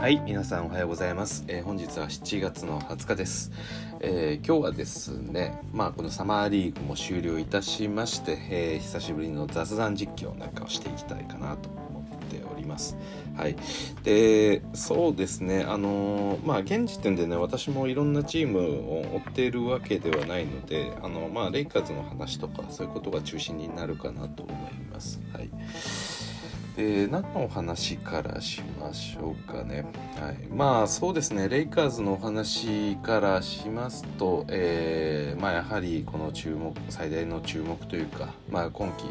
はい皆さんおはようございます、えー、本日は7月の20日です、えー、今日はですねまあこのサマーリーグも終了いたしまして、えー、久しぶりの雑談実況なんかをしていきたいかなと思っております。はい。でそうですねあのまあ現時点でね私もいろんなチームを追っているわけではないのであのまあレイカーズの話とかそういうことが中心になるかなと思います。はい。えー、何のお話からしましょうかね。はい、まあそうですね、レイカーズのお話からしますと、えー、まあ、やはりこの注目、最大の注目というか、まあ、今季、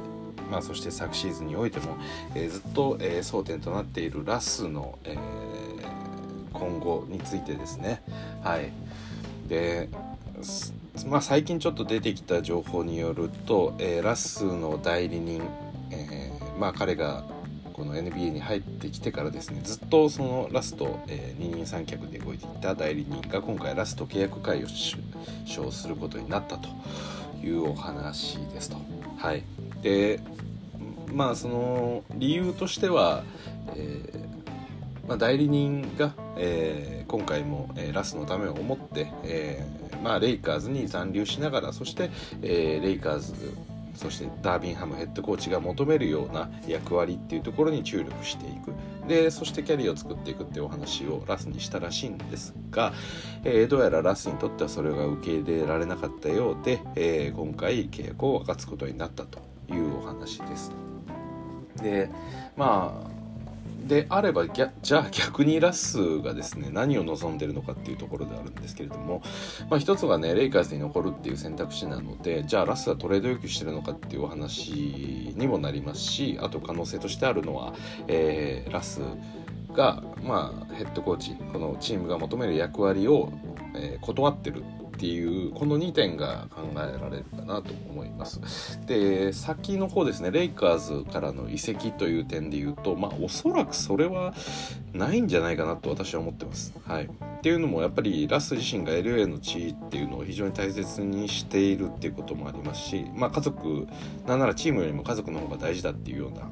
まあ、そして昨シーズンにおいても、えー、ずっと、え争点となっているラスの、え今後についてですね。はい、でまあ、最近ちょっと出てきた情報によると、えラスの代理人、えまあ、彼がこの NBA に入ってきてからですねずっとそのラスト、えー、二人三脚で動いていた代理人が今回ラスト契約解を称することになったというお話ですと。はい、でまあその理由としては、えーまあ、代理人が、えー、今回も、えー、ラスのためを思って、えまあ、レイカーズに残留しながらそして、え、レイカーズそしてダービンハムヘッドコーチが求めるような役割っていうところに注力していくでそしてキャリアを作っていくっていうお話をラスにしたらしいんですが、えー、どうやらラスにとってはそれが受け入れられなかったようで、えー、今回契約を分かつことになったというお話です。でまあであればじゃあ逆にラスがですね何を望んでるのかっていうところであるんですけれども、まあ、一つがねレイカーズに残るっていう選択肢なのでじゃあラスはトレード要求してるのかっていうお話にもなりますしあと可能性としてあるのは、えー、ラスが、まあ、ヘッドコーチこのチームが求める役割を、えー、断ってるっていうこの2点が考えられるかなと思います。で先の方ですねレイカーズからの移籍という点で言うとまあおそらくそれはないんじゃないかなと私は思ってます。はい。っていうのもやっぱりラス自身が LA の地位っていうのを非常に大切にしているっていうこともありますしまあ家族なんならチームよりも家族の方が大事だっていうような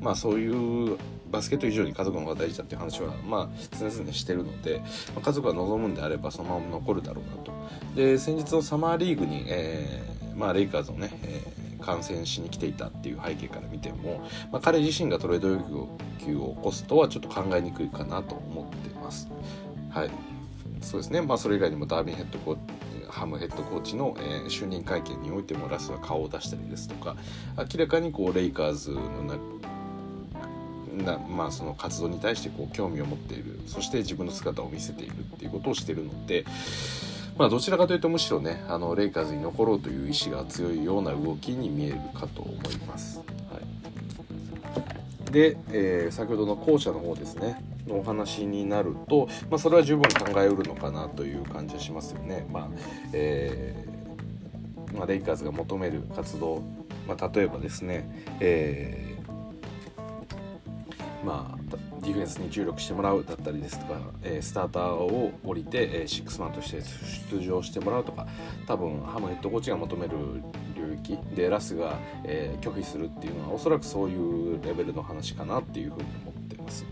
まあそういうバスケット以上に家族の方が大事だっていう話はまあ常々してるので、まあ、家族が望むんであればそのまま残るだろうなと。で先日のサマーリーグに、えーまあ、レイカーズをね、えー、観戦しに来ていたっていう背景から見ても、まあ、彼自身がトレード要求を起こすとはちょっと考えにくいかなと思ってます。はい。そうですね、まあ、それ以外にもダービンヘッドコーハムヘッドコーチの、えー、就任会見においてもラスは顔を出したりですとか明らかにこうレイカーズのな、まあ、その活動に対してこう興味を持っているそして自分の姿を見せているっていうことをしているので、まあ、どちらかというとむしろねあのレイカーズに残ろうという意志が強いような動きに見えるかと思います。はい、で、えー、先ほどの後者の方ですねのお話になると、まあ、それは十分考えうるのかなという感じはしますよね。まあえーまあ、レイカーズが求める活動、まあ、例えばですね、えーまあ、ディフェンスに注力してもらうだったりですとか、えー、スターターを降りて、えー、シックスマンとして出場してもらうとか多分ハムヘッドコーチが求める領域でラスが、えー、拒否するっていうのはおそらくそういうレベルの話かなっていうふうに思ってます。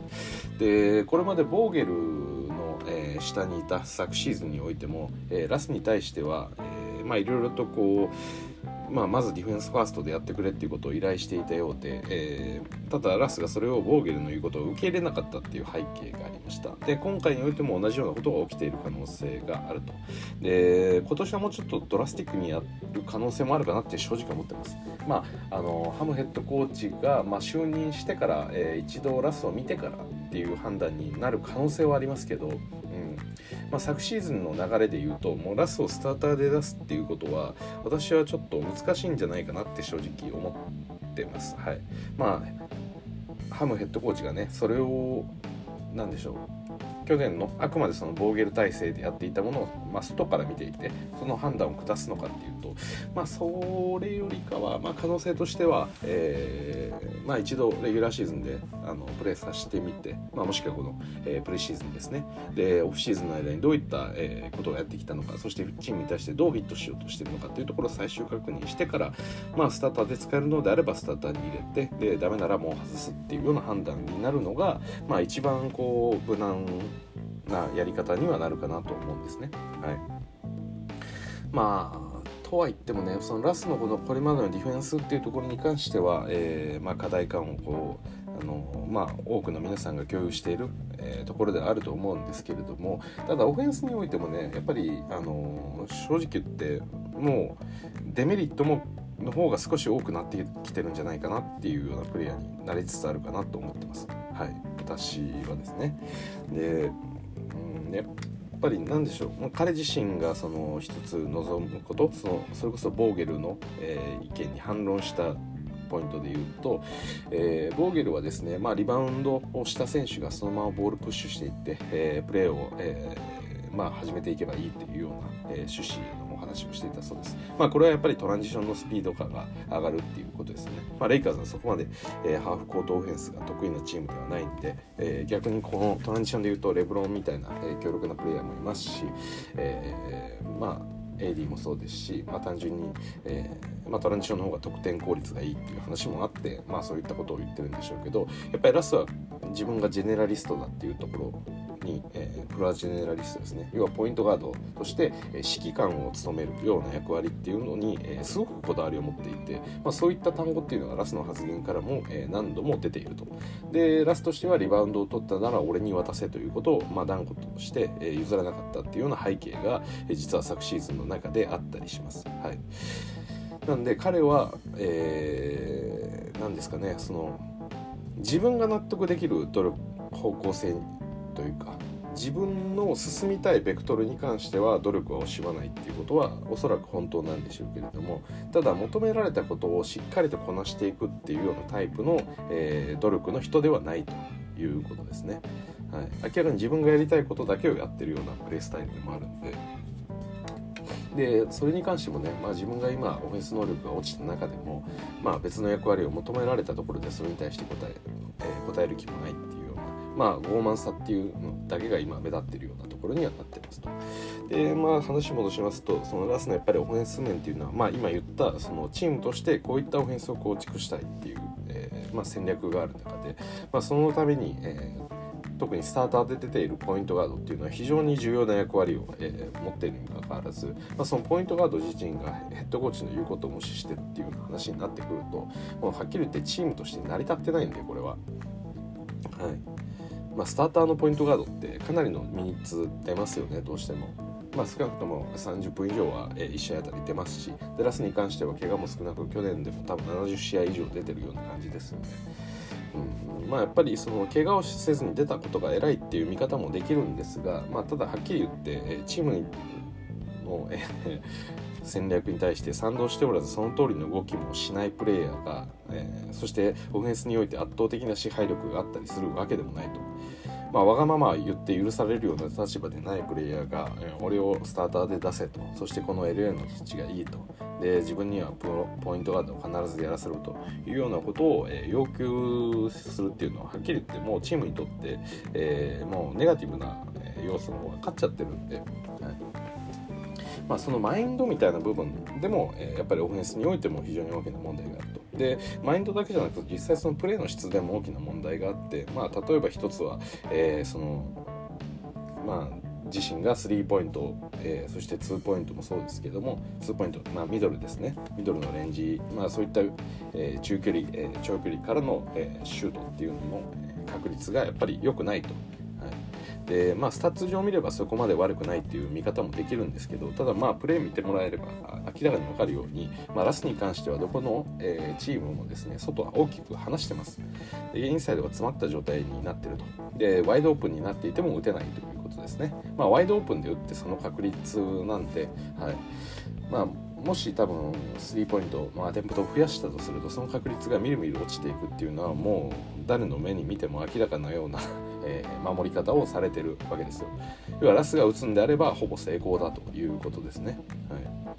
でこれまでボーゲルの、え、下にいた昨シーズンにおいても、え、ラスに対しては、え、まあいろいろとこうまあ、まずディフェンスファーストでやってくれっていうことを依頼していたようで、えー、ただラスがそれをボーゲルの言うことを受け入れなかったっていう背景がありました。で今回においても同じようなことが起きている可能性があると。で今年はもうちょっとドラスティックにやる可能性もあるかなって正直思ってます。まああのハムヘッドコーチが、まあ、就任してから、えー、一度ラスを見てからっていう判断になる可能性はありますけどまあ、昨シーズンの流れで言うともうラスをスターターで出すっていうことは私はちょっと難しいんじゃないかなって正直思ってます。はい、まあハムヘッドコーチがねそれを何でしょう去年のあくまでそのボーゲル体制でやっていたものを、まあ、外から見ていてその判断を下すのかっていうまあ、それよりかは、まあ、可能性としては、えーまあ、一度レギュラーシーズンであのプレーさせてみて、まあ、もしくはこの、えー、プレシーズンですねでオフシーズンの間にどういった、えー、ことをやってきたのかそしてチームに対してどうフィットしようとしてるのかというところを最終確認してから、まあ、スターターで使えるのであればスターターに入れてでダメならもう外すっていうような判断になるのが、まあ、一番こう無難なやり方にはなるかなと思うんですね。はい、まあとは言ってもねそのラスのこのこれまでのディフェンスっていうところに関しては、えーまあ、課題感をこうあの、まあ、多くの皆さんが共有している、えー、ところであると思うんですけれどもただオフェンスにおいてもねやっぱりあの正直言ってもうデメリットもの方が少し多くなってきてるんじゃないかなっていうようなプレイヤーになりつつあるかなと思ってます。はい、私はですね。で、うんね、ぱり何でしょう。彼自身がその一つ望むこと。そのそれこそボーゲルの、えー、意見に反論したポイントで言うと、えー、ボーゲルはですね、まあ、リバウンドをした選手がそのままボールプッシュしていって、えー、プレーを、えーまあ、始めていけばいいというような、えー、趣旨の話をしていたそうです。まあ、これはやっぱりトランジションのスピード感が上がるっていうことですね。まあ、レイカーズはそこまで、えー、ハーフコートオフェンスが得意なチームではないんで、えー、逆にこのトランジションでいうとレブロンみたいな、えー、強力なプレイヤーもいますし、えー、まあ AD もそうですし、まあ、単純に、えーまあ、トランジションの方が得点効率がいいっていう話もあって、まあ、そういったことを言ってるんでしょうけどやっぱりラスは自分がジェネラリストだっていうところに、えー、プラジェネラリストですね。要はポイントガードとして、え、指揮官を務めるような役割っていうのに、え、すごくこだわりを持っていて、まあ、そういった単語っていうのがラスの発言からも、え、何度も出ていると。でラスとしてはリバウンドを取ったなら俺に渡せということを、まあ、断固として、え、譲らなかったっていうような背景が、え、実は昨シーズンの中であったりします。はい。なんで彼は、えー、何ですかねその自分が納得できる努力方向性というか自分の進みたいベクトルに関しては努力は惜しまないっていうことはおそらく本当なんでしょうけれどもただ求められたことをしっかりとこなしていくっていうようなタイプの、えー、努力の人ではないということですね、はい、明らかに自分がやりたいことだけをやってるようなプレースタイルでもあるんで。でそれに関してもね、まあ、自分が今オフェンス能力が落ちた中でも、まあ、別の役割を求められたところでそれに対して答ええー、答える気もないってまあ傲慢さっていうのだけが今目立ってるようなところにはなってますと。でまあ話戻しますとそのラスのやっぱりオフェンス面っていうのは、まあ、今言ったそのチームとしてこういったオフェンスを構築したいっていう、えーまあ、戦略がある中で、まあ、そのために、えー特にスターターで出ているポイントガードっていうのは非常に重要な役割を、えー、持っているにもかかわらず、まあ、そのポイントガード自身がヘッドコーチの言うことを無視してっていう話になってくるともうはっきり言ってチームとして成り立ってないんでこれは。はいまあ、スターターのポイントガードってかなりのミニッツ出ますよねどうしても。まあ、少なくとも30分以上は1試合あたり出ますしデラスに関しては怪我も少なく去年でも多分70試合以上出てるような感じですよね。うん、まあやっぱりその怪我をせずに出たことが偉いっていう見方もできるんですが、まあ、ただはっきり言ってチームの戦略に対して賛同しておらずその通りの動きもしないプレイヤーが、えー、そしてオフェンスにおいて圧倒的な支配力があったりするわけでもないと。まあ、わがまま言って許されるような立場でないプレイヤーが、え俺をスターターで出せとそしてこの LA の土地がいいとで自分にはプロポイントガードを必ずやらせろというようなことを、え要求するっていうのははっきり言ってもうチームにとって、えー、もうネガティブな要素の方が勝っちゃってるんで。はいまあ、そのマインドみたいな部分でも、えー、やっぱりオフェンスにおいても非常に大きな問題があると。でマインドだけじゃなくて実際そのプレーの質でも大きな問題があって、まあ、例えば一つは、えー、そのまあ自身がスリーポイント、えー、そしてツーポイントもそうですけどもツーポイント、まあ、ミドルですねミドルのレンジ、まあ、そういった、えー、中距離、えー、長距離からの、え、シュートっていうのの確率がやっぱり良くないとでまあスタッツ上見ればそこまで悪くないっていう見方もできるんですけどただまあプレー見てもらえれば明らかに分かるように、まあ、ラスに関してはどこの、えー、チームもですね外は大きく離してます。でインサイドが詰まった状態になってると。でワイドオープンになっていても打てないということですね。まあワイドオープンで打ってその確率なんではい。まあもし多分スリーポイントのアテンプトを増やしたとするとその確率がみるみる落ちていくっていうのはもう誰の目に見ても明らかなようなえー、守り方をされてるわけですよ。要はラスが打つんであればほぼ成功だということですね、はい。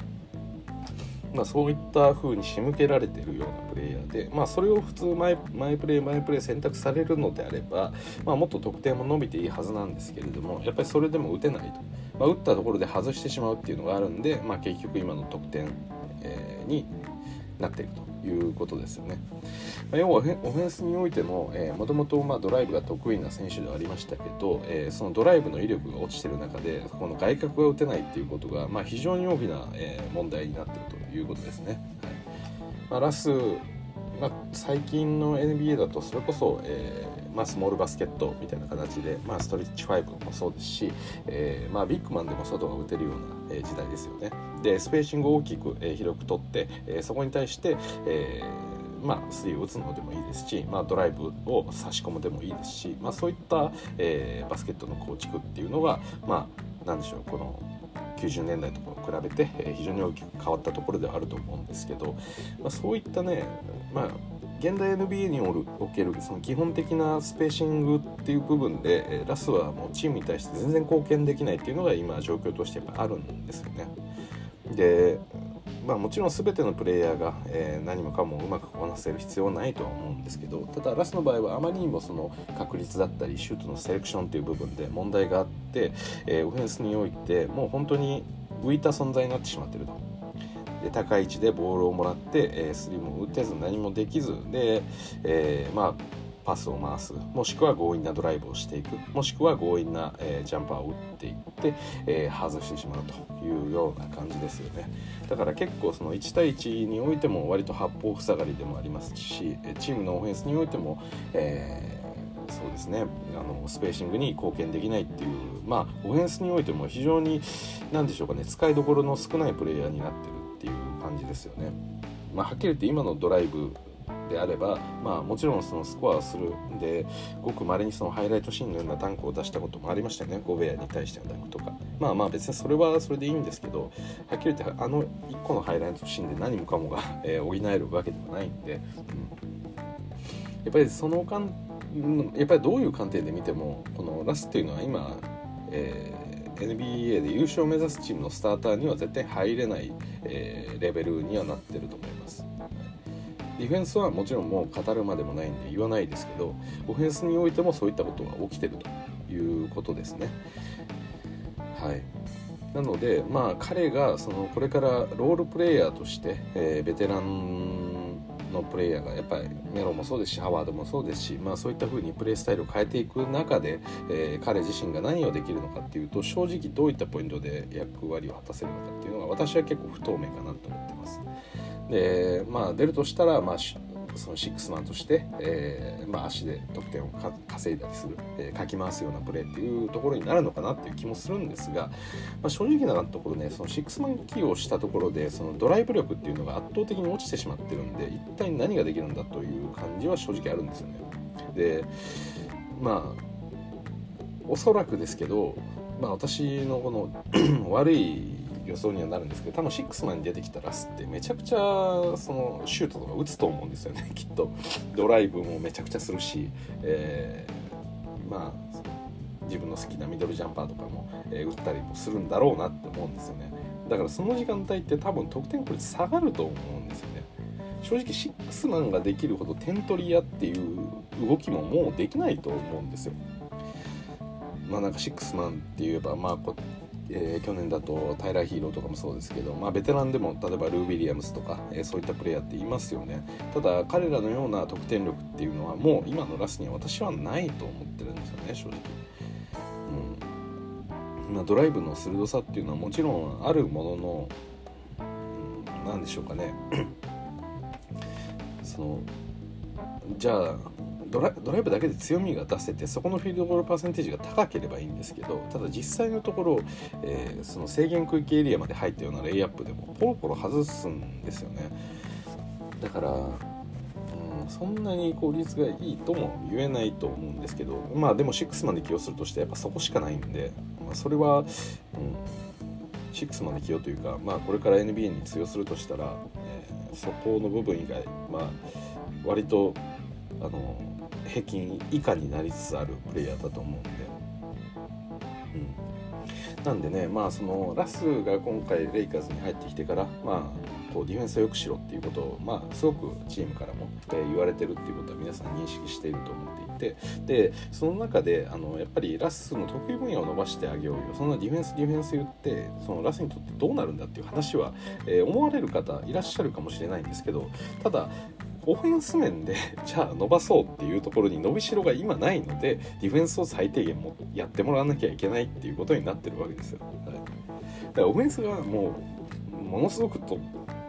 まあ、そういった風に仕向けられてるようなプレイヤーで、まあ、それを普通マイプレーマイプレー選択されるのであれば、まあ、もっと得点も伸びていいはずなんですけれどもやっぱりそれでも打てないと、まあ、打ったところで外してしまうっていうのがあるんで、まあ、結局今の得点、えー、になっていると。いうことですよね。まあ、要はオフェンスにおいてももともとドライブが得意な選手ではありましたけど、えー、そのドライブの威力が落ちてる中でこの外角が打てないっていうことが、まあ、非常に大きな、えー、問題になってるということですね。はいまあ、ラスまあ、最近の NBA だとそれこそ、えーまあ、スモールバスケットみたいな形で、まあ、ストレッチ5もそうですし、えーまあ、ビッグマンでも外が打てるような、え、時代ですよね。でスペーシングを大きく、え、広く取って、え、そこに対して、えまあ、スリーを打つのでもいいですし、まあ、ドライブを差し込むでもいいですし、まあ、そういった、えー、バスケットの構築っていうのが、まあ、なんでしょうこの90年代とかを比べて、えー、非常に大きく変わったところではあると思うんですけど、まあ、そういったね、まあ、現代 NBA におけるその基本的なスペーシングっていう部分でラスはもうチームに対して全然貢献できないっていうのが今状況としてやっぱあるんですよね。でまあ、もちろん全てのプレイヤーが、えー、何もかもうまくこなせる必要はないとは思うんですけどただラスの場合はあまりにもその確率だったりシュートのセレクションという部分で問題があって、えー、オフェンスにおいてもう本当に浮いた存在になってしまってると。で高い位置でボールをもらって、え、スリーも打てず何もできずで、えー、まあパスを回す。もしくは強引なドライブをしていく。もしくは強引な、えー、ジャンパーを打っていって、えー、外してしまうというような感じですよね。だから結構その1対1においても割と八方塞がりでもありますしチームのオフェンスにおいても、えー、そうですね。あのスペーシングに貢献できないっていうまあオフェンスにおいても非常に何でしょうかね。使いどころの少ないプレイヤーになってる感じですよね。まあ、はっきり言って今のドライブであれば、まあ、もちろんそのスコアをするんでごくまれにそのハイライトシーンのようなダンクを出したこともありましたよね。ゴベアに対してのダンクとか。まあまあ別にそれはそれでいいんですけどはっきり言ってあの1個のハイライトシーンで何もかもが、えー、補えるわけではないんで、うん、やっぱりそのかんやっぱりどういう観点で見てもこのラスっていうのは今、えー、NBA で優勝を目指すチームのスターターには絶対入れない、えー、レベルにはなってると思います。ディフェンスはもちろんもう語るまでもないんで言わないですけどオフェンスにおいてもそういったことが起きてるということですね。はいなので、まあ、彼がそのこれからロールプレイヤーとして、えー、ベテランのプレイヤーがやっぱりメロもそうですしハワードもそうですし、まあ、そういった風にプレースタイルを変えていく中で、えー、彼自身が何をできるのかっていうと正直どういったポイントで役割を果たせるのかっていうのが私は結構不透明かなと思ってます。でまあ出るとしたら、まあ、そのシックスマンとして、えーまあ、足で得点を稼いだりする、えー、かき回すようなプレーっていうところになるのかなっていう気もするんですが、まあ、正直なところねそのシックスマン起用したところでそのドライブ力っていうのが圧倒的に落ちてしまってるんで一体何ができるんだという感じは正直あるんですよね。でまあおそらくですけど、まあ、私のこの 悪い予想にはなるんですけど多分シックスマンに出てきたラスってめちゃくちゃそのシュートとか打つと思うんですよね きっと。ドライブもめちゃくちゃするし、えー、まあ自分の好きなミドルジャンパーとかも、えー、打ったりもするんだろうなって思うんですよね。だからその時間帯って多分得点効率下がると思うんですよね。正直シックスマンができるほど点取り屋っていう動きももうできないと思うんですよ。まあなんかシックスマンって言えばまあこえー、去年だとタイラー・ヒーローとかもそうですけど、まあ、ベテランでも例えばルー・ウィリアムスとか、えー、そういったプレイヤーっていますよね。ただ彼らのような得点力っていうのはもう今のラスには私はないと思ってるんですよね正直、うん。ま、ドライブの鋭さっていうのはもちろんあるものの何、でしょうかね。そのじゃあドライブだけで強みが出せてそこのフィールドゴールパーセンテージが高ければいいんですけどただ実際のところ、えー、その制限区域エリアまで入ったようなレイアップでもポロポロ外すんですよね。だから、うん、そんなに効率がいいとも言えないと思うんですけどまあでも6まで起用するとしてやっぱそこしかないんで、まあ、それは、うん、6まで起用というか、まあ、これから NBA に通用するとしたら、えー、そこの部分以外まあ割とあの平均以下になりつつあるプレイヤーだと思うんで、うん、なんでねまあそのラスが今回レイカーズに入ってきてからまあこうディフェンスを良くしろっていうことを、まあ、すごくチームからも、え、言われてるっていうことは皆さん認識していると思っていて。でその中であのやっぱりラスの得意分野を伸ばしてあげようよ。そんなディフェンスディフェンス言ってそのラスにとってどうなるんだっていう話は、えー、思われる方いらっしゃるかもしれないんですけどただオフェンス面で じゃあ伸ばそうっていうところに伸びしろが今ないのでディフェンスを最低限もやってもらわなきゃいけないっていうことになってるわけですよ。はい、だからオフェンスがもうものすごくと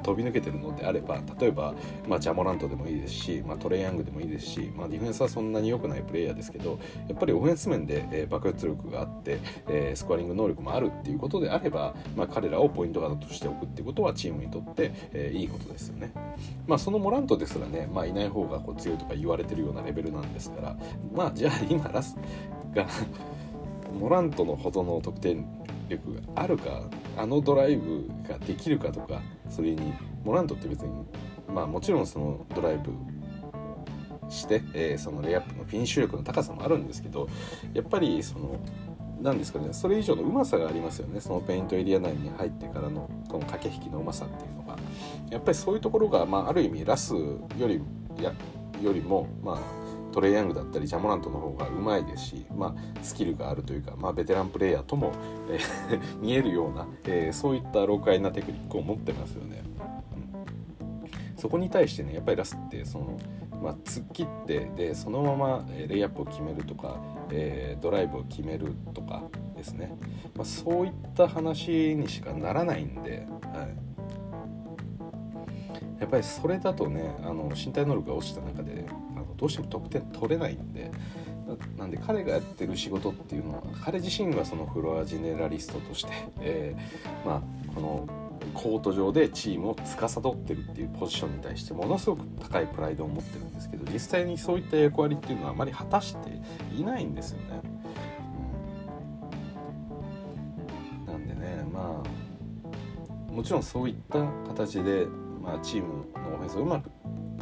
飛び抜けてるのであれば例えば、まあ、ジャモラントでもいいですし、まあ、トレイヤングでもいいですし、まあ、ディフェンスはそんなに良くないプレイヤーですけどやっぱりオフェンス面で、えー、爆発力があって、えー、スコアリング能力もあるっていうことであれば、まあ、彼らをポイントガードとしておくっていうことはチームにとって、えー、いいことですよね。まあ、そのモラントですらね、まあ、いない方がこう強いとか言われてるようなレベルなんですからまあじゃあ今ラスがモラントのほどの得点力があるかあのドライブができるかとかそれにモラントって別にまあもちろんそのドライブして、えー、そのレイアップのフィニッシュ力の高さもあるんですけどやっぱりその何ですかねそれ以上のうまさがありますよね。そのペイントエリア内に入ってからのこの駆け引きのうまさっていうのが。やっぱりそういうところが、まあ、ある意味ラスよりやよりもまあトレイヤングだったりジャモラントの方がうまいですし、まあ、スキルがあるというか、まあ、ベテランプレーヤーとも、えー、見えるような、えー、そういった老快なテクニックを持ってますよね。うん、そこに対してねやっぱりラスってその、まあ、突っ切ってでそのままレイアップを決めるとか、えー、ドライブを決めるとかですね、まあ、そういった話にしかならないんで。はいやっぱりそれだとねあの身体能力が落ちた中でどうしても得点取れないんでなんで彼がやってる仕事っていうのは彼自身はそのフロアジェネラリストとして、えー、まあこのコート上でチームを司ってるっていうポジションに対してものすごく高いプライドを持ってるんですけど実際にそういった役割っていうのはあまり果たしていないんですよね。うん、なんでねまあもちろんそういった形でまあ、チームのオフェンスをうまく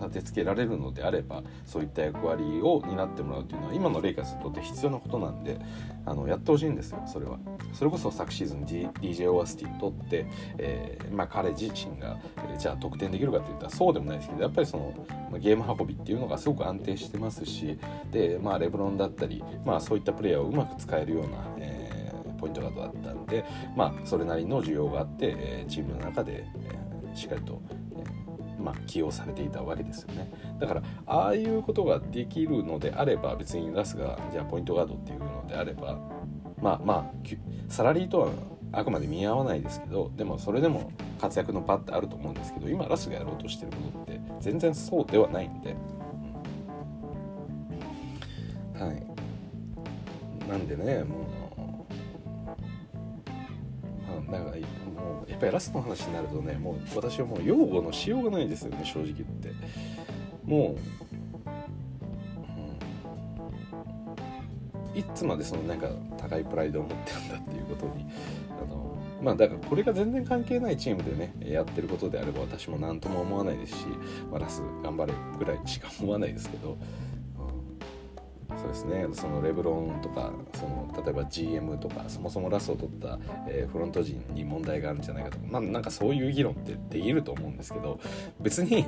立てつけられるのであればそういった役割を担ってもらうというのは今のレイカーズにとって必要なことなんであのやってほしいんですよそれは。それこそ昨シーズン、D、DJ オアスティを取って、えー、まあ、彼自身が、えー、じゃあ得点できるかっていったらそうでもないですけどやっぱりその、まあ、ゲーム運びっていうのがすごく安定してますしで、まあ、レブロンだったり、まあ、そういったプレイヤーをうまく使えるような、えー、ポイントガードだったんで、まあ、それなりの需要があって、えチームの中で、えしっかりとまあ、起用されていたわけですよね。だからああいうことができるのであれば別にラスがじゃあポイントガードっていうのであればまあまあサラリーとはあくまで見合わないですけどでもそれでも活躍の場ってあると思うんですけど今ラスがやろうとしてることって全然そうではないんで、うん、はい。なんでねもう、まあ、なんかやっぱりラストの話になるとねもう私はもう用語のしようがないですよね正直言って。もう、うん、いつまでそのなんか高いプライドを持ってるんだっていうことにあのまあだからこれが全然関係ないチームでねやってることであれば私も何とも思わないですし、まあ、ラス頑張れぐらいしか思わないですけどそうですね。そのレブロンとかその例えば GM とかそもそもラスを取った、えー、フロント陣に問題があるんじゃないかとか、まあ、なんかそういう議論ってできると思うんですけど別に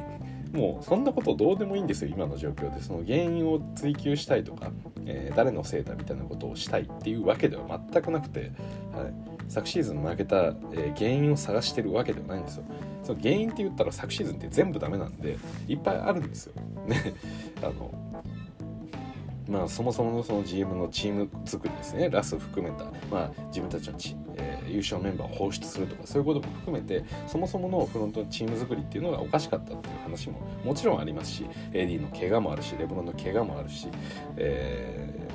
もうそんなことどうでもいいんですよ今の状況で。その原因を追求したいとか、えー、誰のせいだみたいなことをしたいっていうわけでは全くなくて、はい、昨シーズン負けた、えー、原因を探してるわけではないんですよ。その原因って言ったら昨シーズンって全部ダメなんでいっぱいあるんですよ。ね。あのまあ、そもそものその GM のチーム作りですね。ラス含めた、まあ、自分たちのチ、えー、優勝メンバーを放出するとかそういうことも含めてそもそものフロントのチーム作りっていうのがおかしかったっていう話ももちろんありますし AD の怪我もあるしレブロンの怪我もあるし、え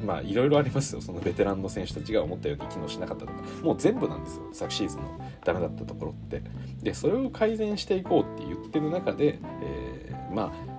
ー、まあいろいろありますよ。そのベテランの選手たちが思ったように機能しなかったとか。もう全部なんですよ。昨シーズンのダメだったところって。でそれを改善していこうって言ってる中で、えー、まあ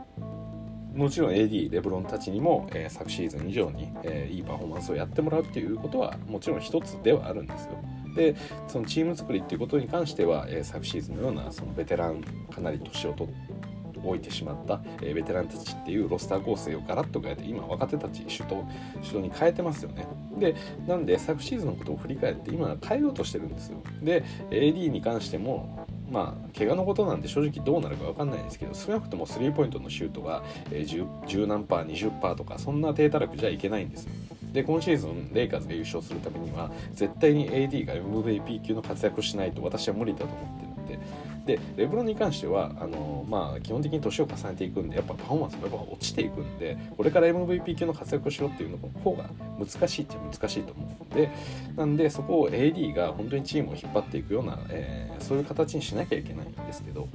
もちろん AD レブロンたちにも、えー、昨シーズン以上に、えー、いいパフォーマンスをやってもらうっていうことはもちろん一つではあるんですよ。でそのチーム作りっていうことに関しては、えー、昨シーズンのようなそのベテランかなり年を取って置いてしまった、え、ベテランたちっていうロスター構成をガラッと変えて今若手たち首都首都に変えてますよねでなんで昨シーズンのことを振り返って今変えようとしてるんですよで AD に関してもまあ怪我のことなんで正直どうなるか分かんないですけど少なくともスリーポイントのシュートが、えー、10, 10何パー20パーとかそんな低たらくじゃいけないんですよ。で今シーズンレイカーズが優勝するためには絶対に AD が MVP 級の活躍しないと私は無理だと思ってるんででレブロンに関してはあの、まあ、基本的に年を重ねていくんでやっぱパフォーマンスもやっぱ落ちていくんでこれから MVP 級の活躍をしろっていうの方が難しいっちゃ難しいと思うのでなんでそこを AD が本当にチームを引っ張っていくような、えー、そういう形にしなきゃいけないんですけど。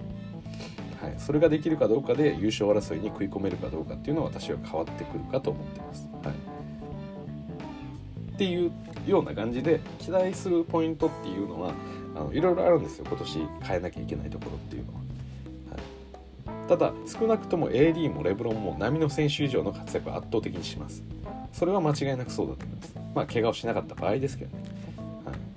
はい、それができるかどうかで優勝争いに食い込めるかどうかっていうのは私は変わってくるかと思ってます。はい、っていうような感じで期待するポイントっていうのはあのいろいろあるんですよ今年変えなきゃいけないところっていうのは。はい、ただ少なくとも AD もレブロンも波の選手以上の活躍を圧倒的にします。それは間違いなくそうだと思います。まあ怪我をしなかった場合ですけどね。はい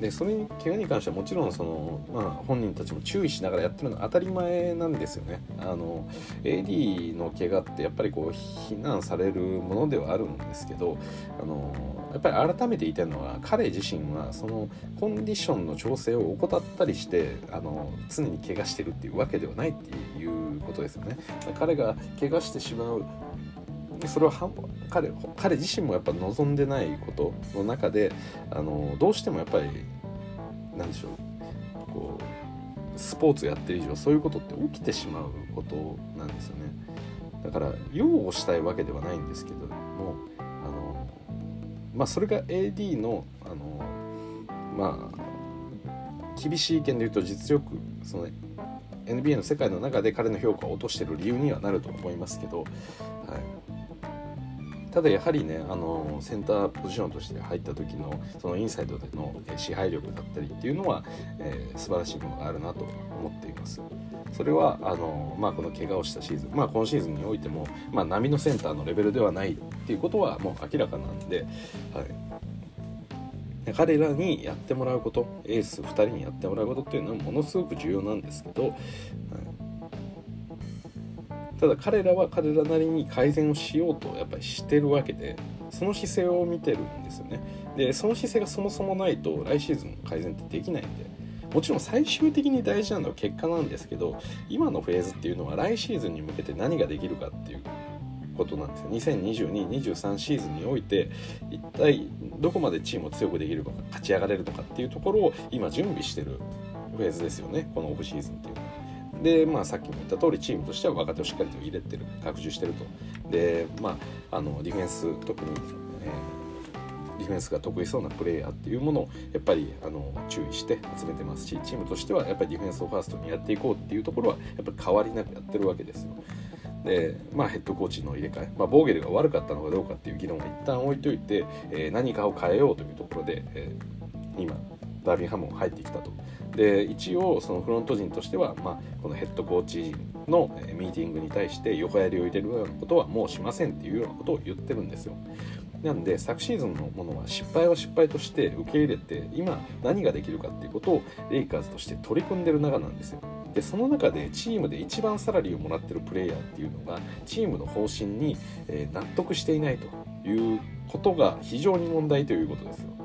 でそれに怪我に関してはもちろんその、まあ、本人たちも注意しながらやってるのは当たり前なんですよね。あの AD の怪我ってやっぱりこう非難されるものではあるんですけどあのやっぱり改めて言いたいのは彼自身はそのコンディションの調整を怠ったりしてあの常に怪我してるっていうわけではないっていうことですよね。彼が怪我してしまう。それは彼彼自身もやっぱ望んでないことの中であのどうしてもやっぱりなんでしょう。こうスポーツやってる以上そういうことって起きてしまうことなんですよね。だから擁護したいわけではないんですけどもまあそれが AD のあのまあ厳しい意見で言うと実力その NBA の世界の中で彼の評価を落としてる理由にはなると思いますけど、はい、ただやはりねあのセンターポジションとして入った時のそのインサイドでの支配力だったりっていうのは、えー、素晴らしいものがあるなと思っています。それはあの、まあ、この怪我をしたシーズン、まあ、今シーズンにおいても、まあ、波のセンターのレベルではないっていうことはもう明らかなんで、はい、彼らにやってもらうことエース2人にやってもらうことっていうのはものすごく重要なんですけど、ただ彼らは彼らなりに改善をしようとやっぱりしてるわけでその姿勢を見てるんですよねでその姿勢がそもそもないと来シーズンの改善ってできないんでもちろん最終的に大事なのは結果なんですけど今のフェーズっていうのは来シーズンに向けて何ができるかっていうことなんですよ2022-23シーズンにおいて一体どこまでチームを強くできるか勝ち上がれるのかっていうところを今準備してるフェーズですよねこのオフシーズンっていうのは。で、まあ、さっきも言った通りチームとしては若手をしっかりと入れてる拡充してるとで、まあ、あのディフェンス特に、えー、ディフェンスが得意そうなプレイヤーっていうものをやっぱりあの注意して集めてますしチームとしてはやっぱりディフェンスをファーストにやっていこうっていうところはやっぱり変わりなくやってるわけですよ。で、まあ、ヘッドコーチの入れ替え、まあ、ボーゲルが悪かったのかどうかっていう議論は一旦置いといて、えー、何かを変えようというところで、えー、今ダービンハム入ってきたと。で一応そのフロント陣としては、まあ、このヘッドコーチのミーティングに対して横やりを入れるようなことはもうしませんっていうようなことを言ってるんですよ。なんで昨シーズンのものは失敗は失敗として受け入れて今何ができるかっていうことをレイカーズとして取り組んでる中なんですよ。でその中でチームで一番サラリーをもらってるプレイヤーっていうのがチームの方針に納得していないということが非常に問題ということですよ。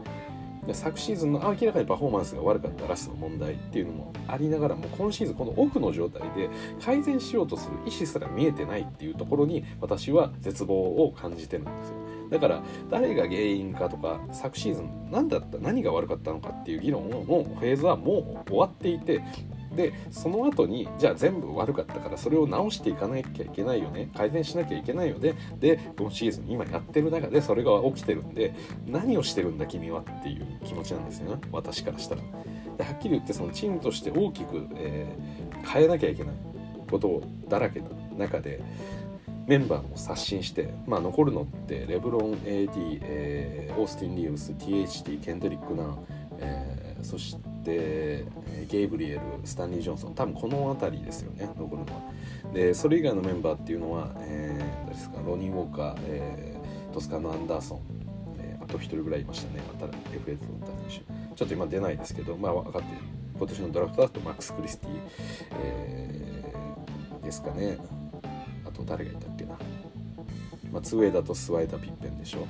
昨シーズンの明らかにパフォーマンスが悪かったラスの問題っていうのもありながらも今シーズンこのオフの状態で改善しようとする意思すら見えてないっていうところに私は絶望を感じてるんですよ。だから誰が原因かとか昨シーズン何だった何が悪かったのかっていう議論をもうフェーズはもう終わっていてでその後にじゃあ全部悪かったからそれを直していかなきゃいけないよね。改善しなきゃいけないよね。で今シーズン今やってる中でそれが起きてるんで何をしてるんだ君はっていう気持ちなんですよ。ね私からしたら。ではっきり言ってそのチームとして大きく、えー、変えなきゃいけない。ことだらけの中でメンバーも刷新して、まあ、残るのってレブロン AD、えー、オースティン・リーブス THT ケンドリック・ナー、えー、そしてでゲイブリエルスタンリー・ジョンソン多分この辺りですよね残るのは。でそれ以外のメンバーっていうのは、えー、ですか？ロニー・ウォーカー、えー、トスカノ・アンダーソン、えー、あと1人ぐらいいましたね。また FA とった選手ちょっと今出ないですけどまあ分かって今年のドラフトだとマックス・クリスティ、えー、ですかね。あと誰がいたっけな、まあ、ツウェイだとスワイダ・ピッペンでしょ。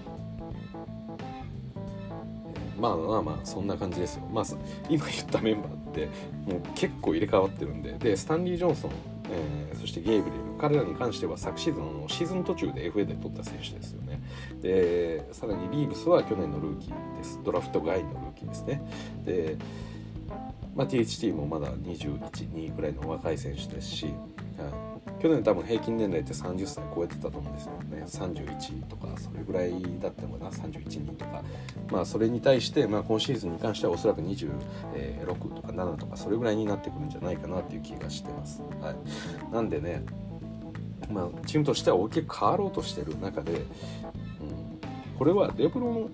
まあまあまあそんな感じですよ。まあ 今言ったメンバーってもう結構入れ替わってるんで。でスタンリー・ジョンソン、えー、そしてゲイブリル彼らに関しては昨シーズンのシーズン途中で FA で取った選手ですよね。でさらにリーブスは去年のルーキーです。ドラフト外のルーキーですね。でまあ、THT もまだ212ぐらいの若い選手ですし、はい。去年多分平均年齢って30歳超えてたと思うんですよね。31とかそれぐらいだったのかな。31人とか。まあそれに対して、まあ、今シーズンに関してはおそらく26とか7とかそれぐらいになってくるんじゃないかなっていう気がしてます、はい、なんでねまあ、チームとしては大きく変わろうとしてる中で、うん、これはレブロン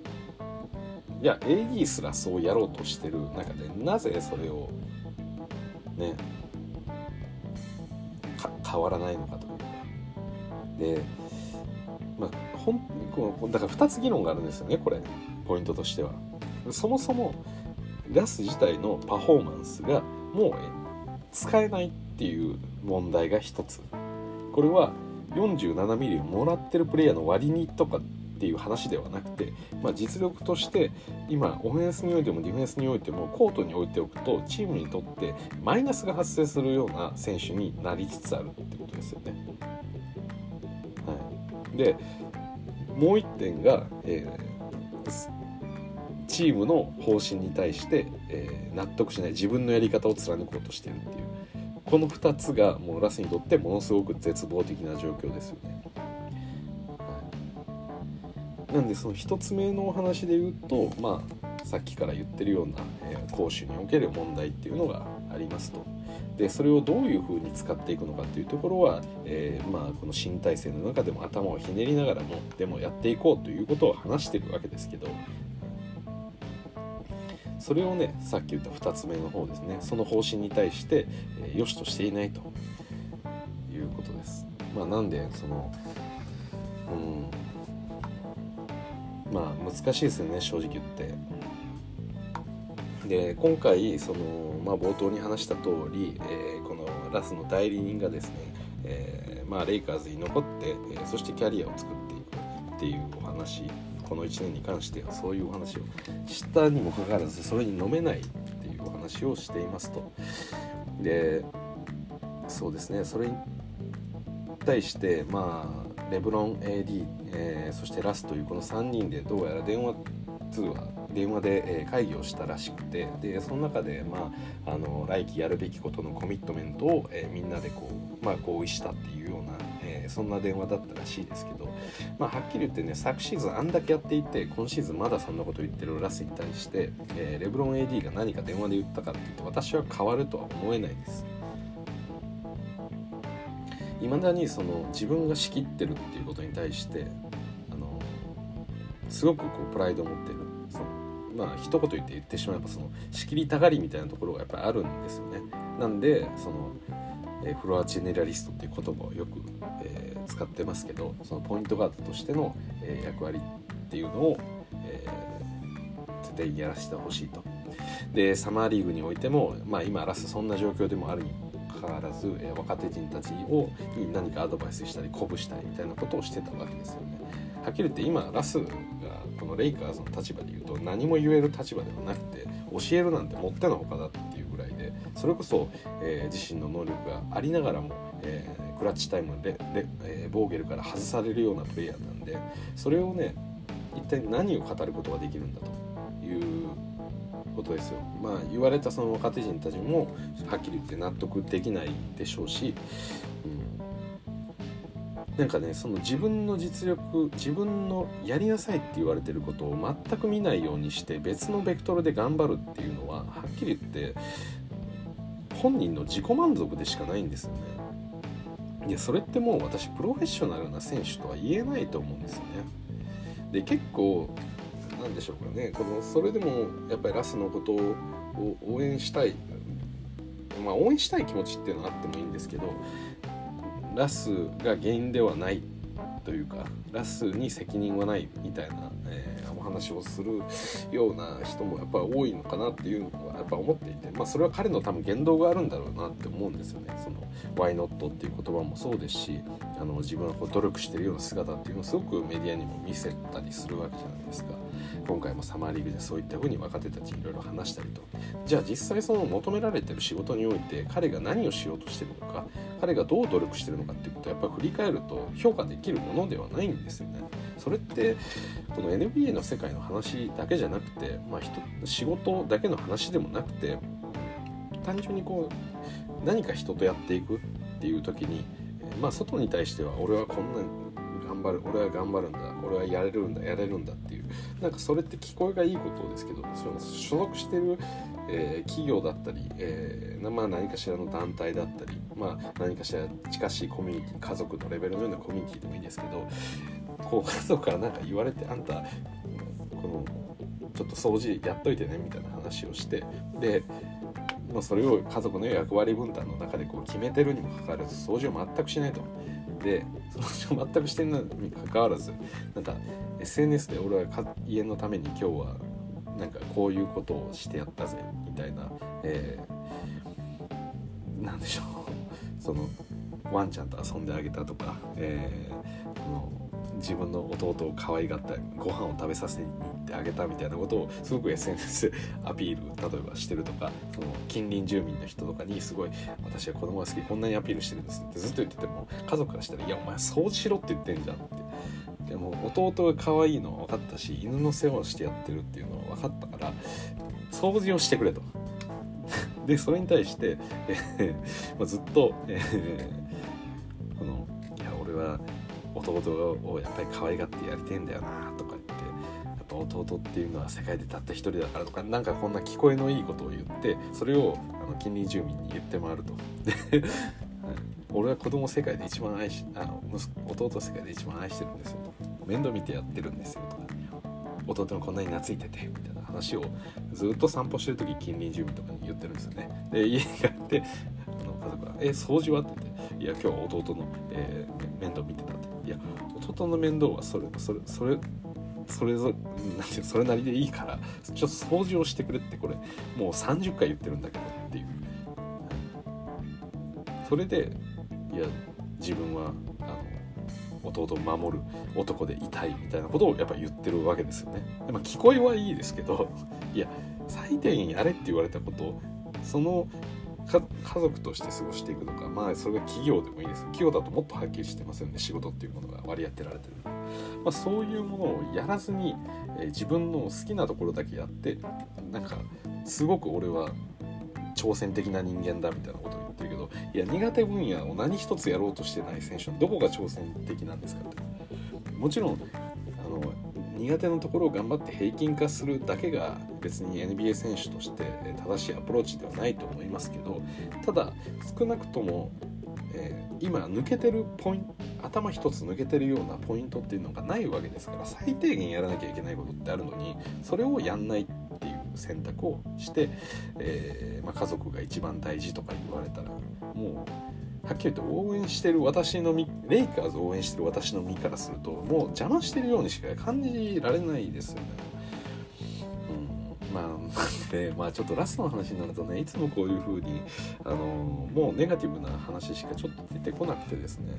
いや AD すらそうやろうとしてる中でなぜそれをね変わらないのかというでまあほんこうだから2つ議論があるんですよねこれ。ポイントとしては。そもそもガス自体のパフォーマンスがもう使えないっていう問題が1つ。これは47ミリをもらってるプレイヤーの割にとかっていう話ではなくて、まあ、実力として今オフェンスにおいてもディフェンスにおいてもコートに置いておくとチームにとってマイナスが発生するような選手になりつつあるってことですよね。はい、でもう1点が、えー、チームの方針に対して、えー、納得しない自分のやり方を貫こうとしてるっていうこの2つがもうラスにとってものすごく絶望的な状況ですよね。なんでその1つ目のお話で言うとまあさっきから言ってるような、えー、攻守における問題っていうのがありますと。でそれをどういうふうに使っていくのかっていうところは、えー、まあ、この新体制の中でも頭をひねりながらもでもやっていこうということを話してるわけですけどそれをねさっき言った2つ目の方ですねその方針に対して、えー、良しとしていないということです。まあ、なんでそのうんまあ難しいですよね正直言って。で今回その、まあ、冒頭に話した通り、えー、このラスの代理人がですね、えー、まあ、レイカーズに残って、えー、そしてキャリアを作っていくっていうお話この1年に関してはそういうお話をしたにもかかわらずそれに飲めないっていうお話をしていますと。でそうですねそれに対してまあレブロン AD、えー、そしてラスというこの3人でどうやら電話通話電話で、会議をしたらしくてでその中で、まあ、あの来季やるべきことのコミットメントを、えー、みんなでこう、まあ、合意したっていうような、えー、そんな電話だったらしいですけど、まあ、はっきり言ってね昨シーズンあんだけやっていて今シーズンまだそんなこと言ってるラスに対して、えー、レブロン AD が何か電話で言ったかっていうと私は変わるとは思えないです。いまだにその自分が仕切ってるっていうことに対してあのすごくこうプライドを持ってるそのまあ一言言って言ってしまえばその仕切りたがりみたいなところがやっぱりあるんですよね。なんでそのえフロアジェネラリストっていう言葉をよく、えー、使ってますけどそのポイントガードとしての、えー、役割っていうのを、えー、絶対やらせてほしいと。でサマーリーグにおいても、まあ、今ラスそんな状況でもあるかかわらず、え若手人たちをに何かアドバイスしたり鼓舞したりみたいなことをしてたわけですよね。はっきり言って今ラスがこのレイカーズの立場で言うと何も言える立場ではなくて教えるなんてもってのほかだっていうぐらいでそれこそ、えー、自身の能力がありながらも、えー、クラッチタイムで、えー、ボーゲルから外されるようなプレイヤーなんでそれをね一体何を語ることができるんだとことですよ。まあ言われたその若手人たちもはっきり言って納得できないでしょうし、うん、なんかねその自分の実力自分のやりなさいって言われてることを全く見ないようにして別のベクトルで頑張るっていうのははっきり言って本人の自己満足でしかないんですよね。いやそれってもう私プロフェッショナルな選手とは言えないと思うんですよね。で結構何でしょうかねこのそれでもやっぱりラスのことを応援したいまあ応援したい気持ちっていうのはあってもいいんですけどラスが原因ではないというかラスに責任はないみたいな、えー、お話をするような人もやっぱ多いのかなっていうのはやっぱ思っていて、まあ、それは彼の多分言動があるんだろうなって思うんですよね。その Why not っていう言葉もそうですしあの自分がこう努力してるような姿っていうのをすごくメディアにも見せたりするわけじゃないですか。今回もサマーリーグでそういったふうに若手たちにいろいろ話したりとじゃあ実際その求められてる仕事において彼が何をしようとしてるのか彼がどう努力してるのかっていうことをやっぱり振り返ると評価できるものではないんですよね。それってこの NBA の世界の話だけじゃなくて、まあ、人仕事だけの話でもなくて単純にこう何か人とやっていくっていう時に、まあ、外に対しては俺はこんな頑張る俺は頑張るんだ俺はやれるんだやれるんだっていうなんかそれって聞こえがいいことですけどその所属してる、えー、企業だったり、えーまあ、何かしらの団体だったり、まあ、何かしら近しいコミュニティ家族のレベルのようなコミュニティでもいいですけどこう家族から何か言われてあんたこのちょっと掃除やっといてねみたいな話をしてでまあ、それを家族の役割分担の中でこう決めてるにもかかわらず掃除を全くしないと。で掃除を全くしてないにかかわらずなんか SNS で俺は家のために今日はなんかこういうことをしてやったぜみたいな、えー、なんでしょう。そのワンちゃんと遊んであげたとか、えー、この自分の弟を可愛がったご飯を食べさせに行ってあげたみたいなことをすごく SNS アピール例えばしてるとかその近隣住民の人とかにすごい私は子供が好きこんなにアピールしてるんですってずっと言ってても家族からしたら「いやお前掃除しろって言ってんじゃん」って。でも弟が可愛いのは分かったし犬の世話をしてやってるっていうのは分かったから掃除をしてくれと。でそれに対して、えーまあ、ずっと、えー、このいや俺は弟をやっぱり可愛がってやりてんだよな弟っていうのは世界でたった一人だからとかなんかこんな聞こえのいいことを言ってそれをあの近隣住民に言って回ると。で 俺は子供世界で一番愛しあの弟世界で一番愛してるんですよと。面倒見てやってるんですよとか。弟もこんなに懐いててみたいな話をずっと散歩してる時近隣住民とかに言ってるんですよね。で家に帰ってあの家族が「え掃除は?」って言って「いや今日は弟の、えー、面倒見てた」って。いや弟の面倒はそれそれそれそれぞなんていうそれなりでいいからちょっと掃除をしてくれってこれもう30回言ってるんだけどっていうそれでいや自分はあの弟を守る男でいたいみたいなことをやっぱ言ってるわけですよね。まあ、聞こえはいいですけどいや最低限やれって言われたことその家族として過ごしていくのかまあそれが企業でもいいです。企業だともっとはっきりしてますよね。仕事っていうものが割り当てられてる、まあ、そういうものをやらずに、えー、自分の好きなところだけやってなんかすごく俺は挑戦的な人間だみたいなことを言ってるけどいや苦手分野を何一つやろうとしてない選手のどこが挑戦的なんですかって。もちろん苦手なところを頑張って平均化するだけが別に NBA 選手として正しいアプローチではないと思いますけどただ少なくとも、えー、今抜けてるポイント頭一つ抜けてるようなポイントっていうのがないわけですから最低限やらなきゃいけないことってあるのにそれをやんないっていう選択をして、えー、まあ、家族が一番大事とか言われたらもうはっきりと応援してる私の身レイカーズを応援してる私の身からするともう邪魔してるようにしか感じられないですよね。うん、まあ でまあちょっとラストの話になるとねいつもこういう風にあのもうネガティブな話しかちょっと出てこなくてですね、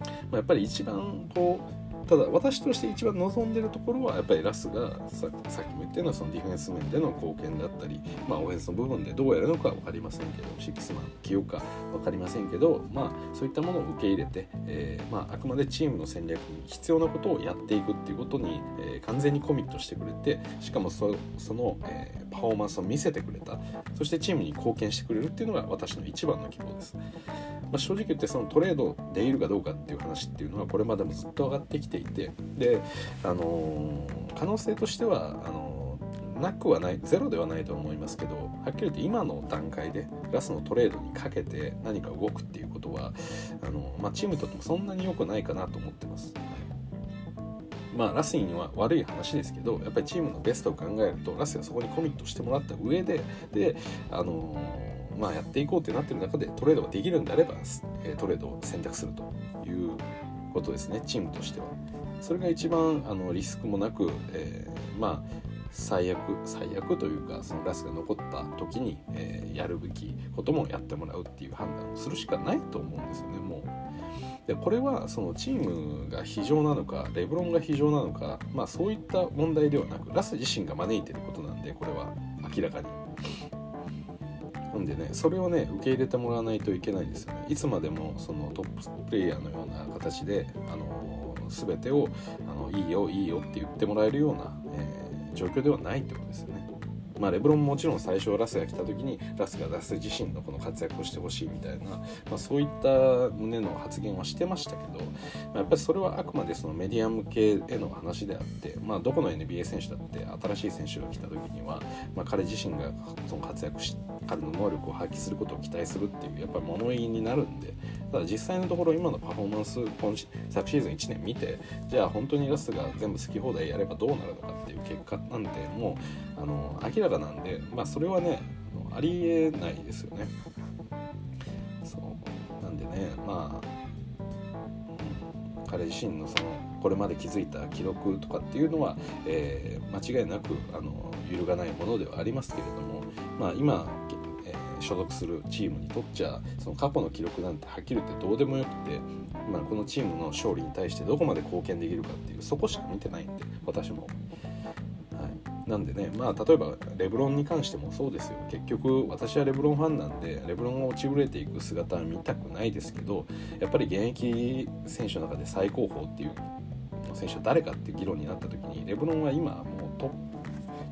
まあ、やっぱり一番こうただ私として一番望んでるところはやっぱりラスがささっきも言ったようなそのディフェンス面での貢献だったり、まあ、オフェンスの部分でどうやるのか分かりませんけどシックスマン起用か分かりませんけど、まあ、そういったものを受け入れて、えーまあ、あくまでチームの戦略に必要なことをやっていくっていうことに、えー、完全にコミットしてくれてしかもその、えー、パフォーマンスを見せてくれたそしてチームに貢献してくれるっていうのが私の一番の希望です。まあ、正直言ってそのトレードできるかどうかっていう話っていうのはこれまでもずっと上がってきてていてで、あの、可能性としてはあの、なくはないゼロではないと思いますけどはっきり言って今の段階でラスのトレードにかけて何か動くっていうことはあの、まあ、チームにとってもそんなに良くないかなと思ってます。まあ、ラスには悪い話ですけどやっぱりチームのベストを考えるとラスがそこにコミットしてもらった上でで、あの、まあ、やっていこうってなってる中でトレードができるんであればえトレードを選択するということですねチームとしては。それが一番あのリスクもなく、えー、まあ最悪最悪というかそのラスが残った時に、えー、やるべきこともやってもらうっていう判断をするしかないと思うんですよねもうでこれはそのチームが非常なのかレブロンが非常なのか、まあ、そういった問題ではなくラス自身が招いてることなんでこれは明らかに。なんでねそれをね受け入れてもらわないといけないんですよね。いつまでもそのトッププレイヤーのような形であの全てをあのいいよいいよって言ってもらえるような、えー、状況ではないってことですよね。まあ、レブロンももちろん最初ラスが来た時にラスがラス自身のこの活躍をしてほしいみたいな、まあ、そういった旨の発言はしてましたけど、まあ、やっぱりそれはあくまでそのメディア向けへの話であって、まあ、どこの NBA 選手だって新しい選手が来た時には、まあ、彼自身がその活躍し彼の能力を発揮することを期待するっていうやっぱり物言いになるんでただ実際のところ今のパフォーマンス今昨シーズン1年見てじゃあ本当にラスが全部好き放題やればどうなるのかっていう結果なんでもうあの明らかなんで、まあ、それはねありえないですよね。そうなんでねまあ、彼自身のそのこれまで築いた記録とかっていうのは、えー、間違いなくあの揺るがないものではありますけれども、まあ、今所属するチームにとっちゃその過去の記録なんてはっきり言ってどうでもよくて、まあ、このチームの勝利に対してどこまで貢献できるかっていうそこしか見てないんで私も。はい、なんでねまあ例えばレブロンに関してもそうですよ結局私はレブロンファンなんでレブロンが落ちぶれていく姿は見たくないですけどやっぱり現役選手の中で最高峰っていう選手は誰かっていう議論になった時にレブロンは今もうトップ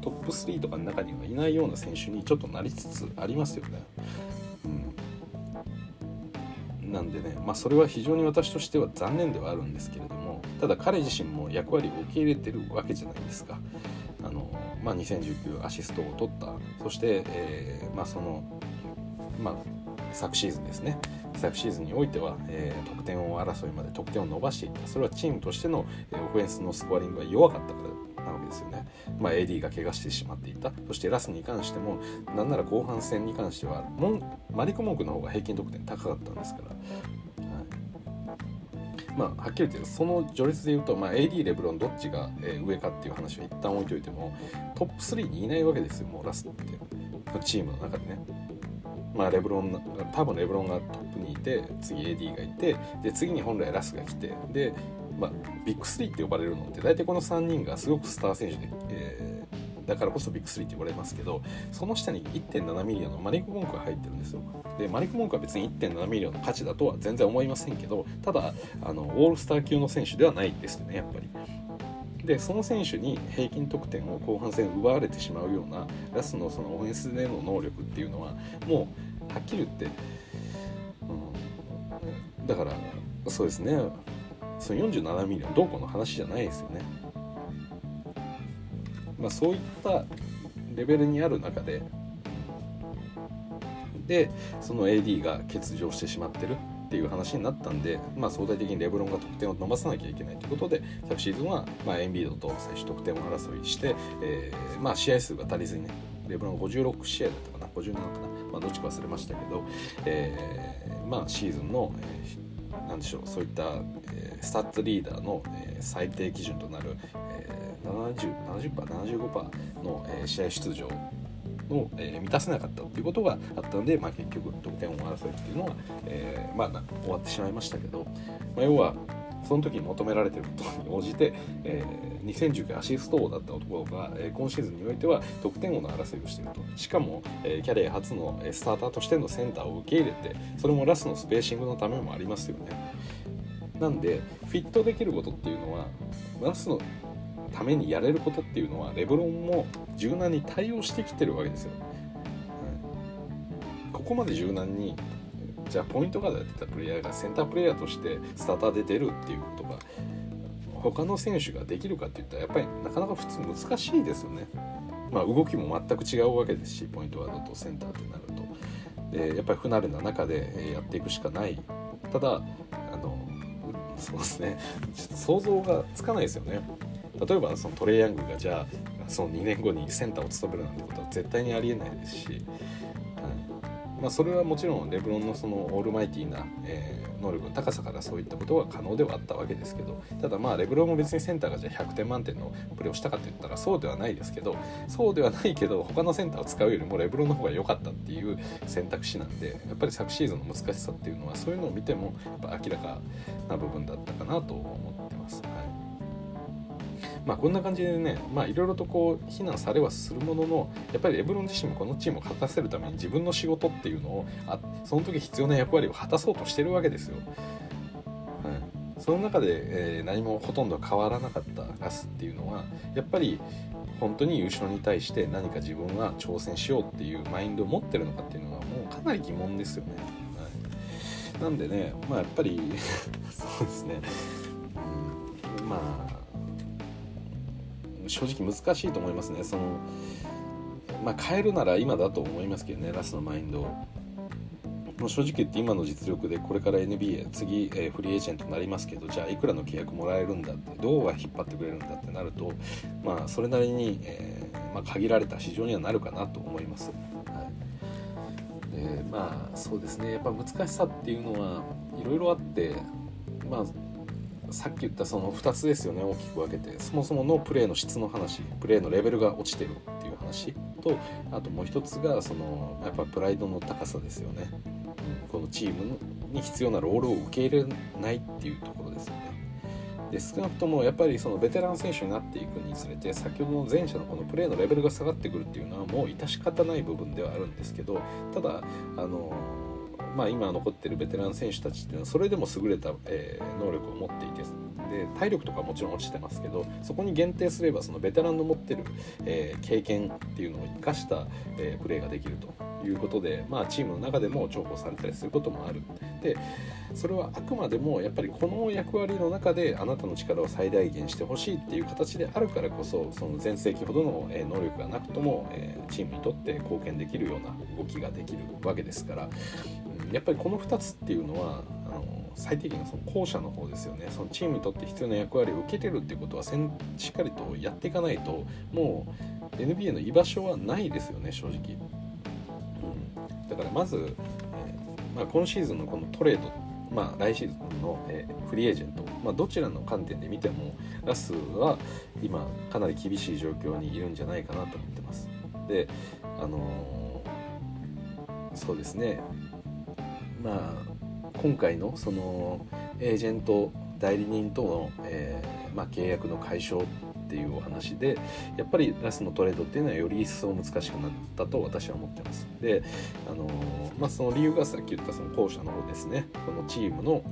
トップ3とかの中にはいないような選手にちょっとなりつつありますよね。うん、なんでね、まあ、それは非常に私としては残念ではあるんですけれどもただ彼自身も役割を受け入れてるわけじゃないですか。あのまあ、2019アシストを取った。そして、えー、まあ、その、まあ、昨シーズンですね。昨シーズンにおいては、えー、得点を争いまで得点を伸ばしていった。それはチームとしての、えー、オフェンスのスコアリングが弱かったから。なわけですよね。まあ、AD が怪我してしまっていたそしてラスに関してもなんなら後半戦に関してはモンマリコ・モンクの方が平均得点高かったんですから。まあ、はっきり言ってその序列で言うと、まあ、AD、レブロンどっちが、え上かっていう話は一旦置いといてもトップ3にいないわけですよもうラスってチームの中でね。まあ、レブロン多分レブロンがトップにいて次 AD がいてで次に本来ラスが来てでまあ、ビッグ3って呼ばれるのって大体この3人がすごくスター選手で、えー、だからこそビッグ3って呼ばれますけどその下に1.7ミリオンのマリック・モンクが入ってるんですよでマリック・モンクは別に1.7ミリオンの価値だとは全然思いませんけどただあのオールスター級の選手ではないですねやっぱり。でその選手に平均得点を後半戦奪われてしまうようなラスのそのオフェンスでの能力っていうのはもうはっきり言って、うん、だからそうですねその47ミリオンどうこの話じゃないですよね。まあ、そういったレベルにある中ででその AD が欠場してしまってるっていう話になったんで、まあ、相対的にレブロンが得点を伸ばさなきゃいけないということで昨シーズンは、まあ、エンビードと最多得点を争いして、えーまあ、試合数が足りずにねレブロン56試合だったかな57かな、まあ、どっちか忘れましたけど、えーまあ、シーズンの、えー、でしょう。そういった、えースタッツリーダーの、えー、最低基準となる、えー、70%、70%75% の、えー、試合出場の、えー、満たせなかったということがあったので、まあ、結局得点を争いっていうのは、えーまあ、終わってしまいましたけど、まあ、要はその時に求められていることに応じて、えー、2019アシスト王だった男が、えー、今シーズンにおいては得点王の争いをしていると。しかも、えー、キャリア初のスターターとしてのセンターを受け入れてそれもラスのスペーシングのためもありますよね。なんでフィットできることっていうのはナスのためにやれることっていうのはレブロンも柔軟に対応してきてるわけですよ、うん、ここまで柔軟にじゃあポイントガードやってたプレイヤーがセンタープレイヤーとしてスターターで出るっていうことが他の選手ができるかっていったらやっぱりなかなか普通難しいですよね。まあ、動きも全く違うわけですしポイントガードとセンターってなると。でやっぱり不慣れな中でやっていくしかない。ただあのそうですね。ちょっと想像がつかないですよね。例えばそのトレイヤングがじゃあその2年後にセンターを務めるなんてことは絶対にありえないですし、まあ、それはもちろんレブロンのそのオールマイティーな、えー、能力の高さからそういったことは可能ではあったわけですけどただまあレブロンも別にセンターがじゃあ100点満点のプレーをしたかって言ったらそうではないですけどそうではないけど他のセンターを使うよりもレブロンの方が良かったっていう選択肢なんでやっぱり昨シーズンの難しさっていうのはそういうのを見てもやっぱ明らかな部分だったかなと思って。まあ、こんな感じでねいろいろとこう非難されはするもののやっぱりレブロン自身もこのチームを勝たせるために自分の仕事っていうのをあその時必要な役割を果たそうとしてるわけですよ。はい、その中で、えー、何もほとんど変わらなかったラスっていうのはやっぱり本当に優勝に対して何か自分は挑戦しようっていうマインドを持ってるのかっていうのはもうかなり疑問ですよね。はい、なんでねまあやっぱり そうですね、うん、まあ正直難しいと思いますね。そのまあ変えるなら今だと思いますけどねラスのマインドもう正直言って今の実力でこれから NBA 次、え、フリーエージェントになりますけどじゃあいくらの契約もらえるんだってどうは引っ張ってくれるんだってなるとまあそれなりに、えー、まあ、限られた市場にはなるかなと思います。はい、でまあそうですね。やっぱ難しさっていうのはいろいろあってまあさっき言ったその2つですよね大きく分けて。そもそものプレーの質の話プレーのレベルが落ちてるっていう話とあともう一つがそのやっぱプライドの高さですよね、このチームに必要なロールを受け入れないっていうところですよね。で少なくともやっぱりそのベテラン選手になっていくにつれて先ほどの前者のこのプレーのレベルが下がってくるっていうのはもう致し方ない部分ではあるんですけどただあのまあ、今残ってるベテラン選手たちっていうのはそれでも優れた、えー、能力を持っていてで体力とかもちろん落ちてますけどそこに限定すればそのベテランの持ってる、えー、経験っていうのを生かした、えー、プレーができるということで、まあ、チームの中でも重宝されたりすることもある。でそれはあくまでもやっぱりこの役割の中であなたの力を最大限してほしいっていう形であるからこそその全盛期ほどの能力がなくともチームにとって貢献できるような動きができるわけですからやっぱりこの2つっていうのはあの最低限その後者の方ですよね。そのチームにとって必要な役割を受けてるっていうことはしっかりとやっていかないともう NBA の居場所はないですよね正直、うん、だからまず、えー、まあ、今シーズンのこのトレードまあ、来シーズンの、えー、フリーエージェント、まあ、どちらの観点で見てもラスは今かなり厳しい状況にいるんじゃないかなと思ってます。であのー、そうですね。まあ、今回のそのエージェント代理人との、えー、まあ、契約の解消っていうお話でやっぱりラスのトレードっていうのはより一層難しくなったと私は思ってます。であのまあ、その理由がさっき言ったその後者の方ですね。このチームの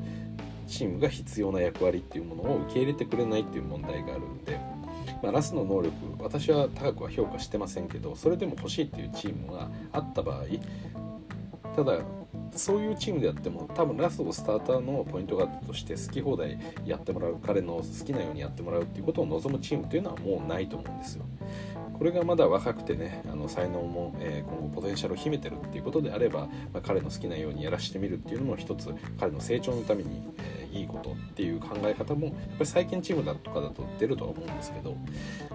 チームが必要な役割っていうものを受け入れてくれないっていう問題があるんで、まあ、ラスの能力私は高くは評価してませんけどそれでも欲しいっていうチームがあった場合ただそういうチームでやっても多分ラストをスターターのポイントガードとして好き放題やってもらう彼の好きなようにやってもらうっていうことを望むチームというのはもうないと思うんですよ。これがまだ若くてねあの才能も、えー、今後ポテンシャルを秘めてるっていうことであれば、まあ、彼の好きなようにやらしてみるっていうのも一つ彼の成長のために、えー、いいことっていう考え方もやっぱり最近チームだとかだと出るとは思うんですけど、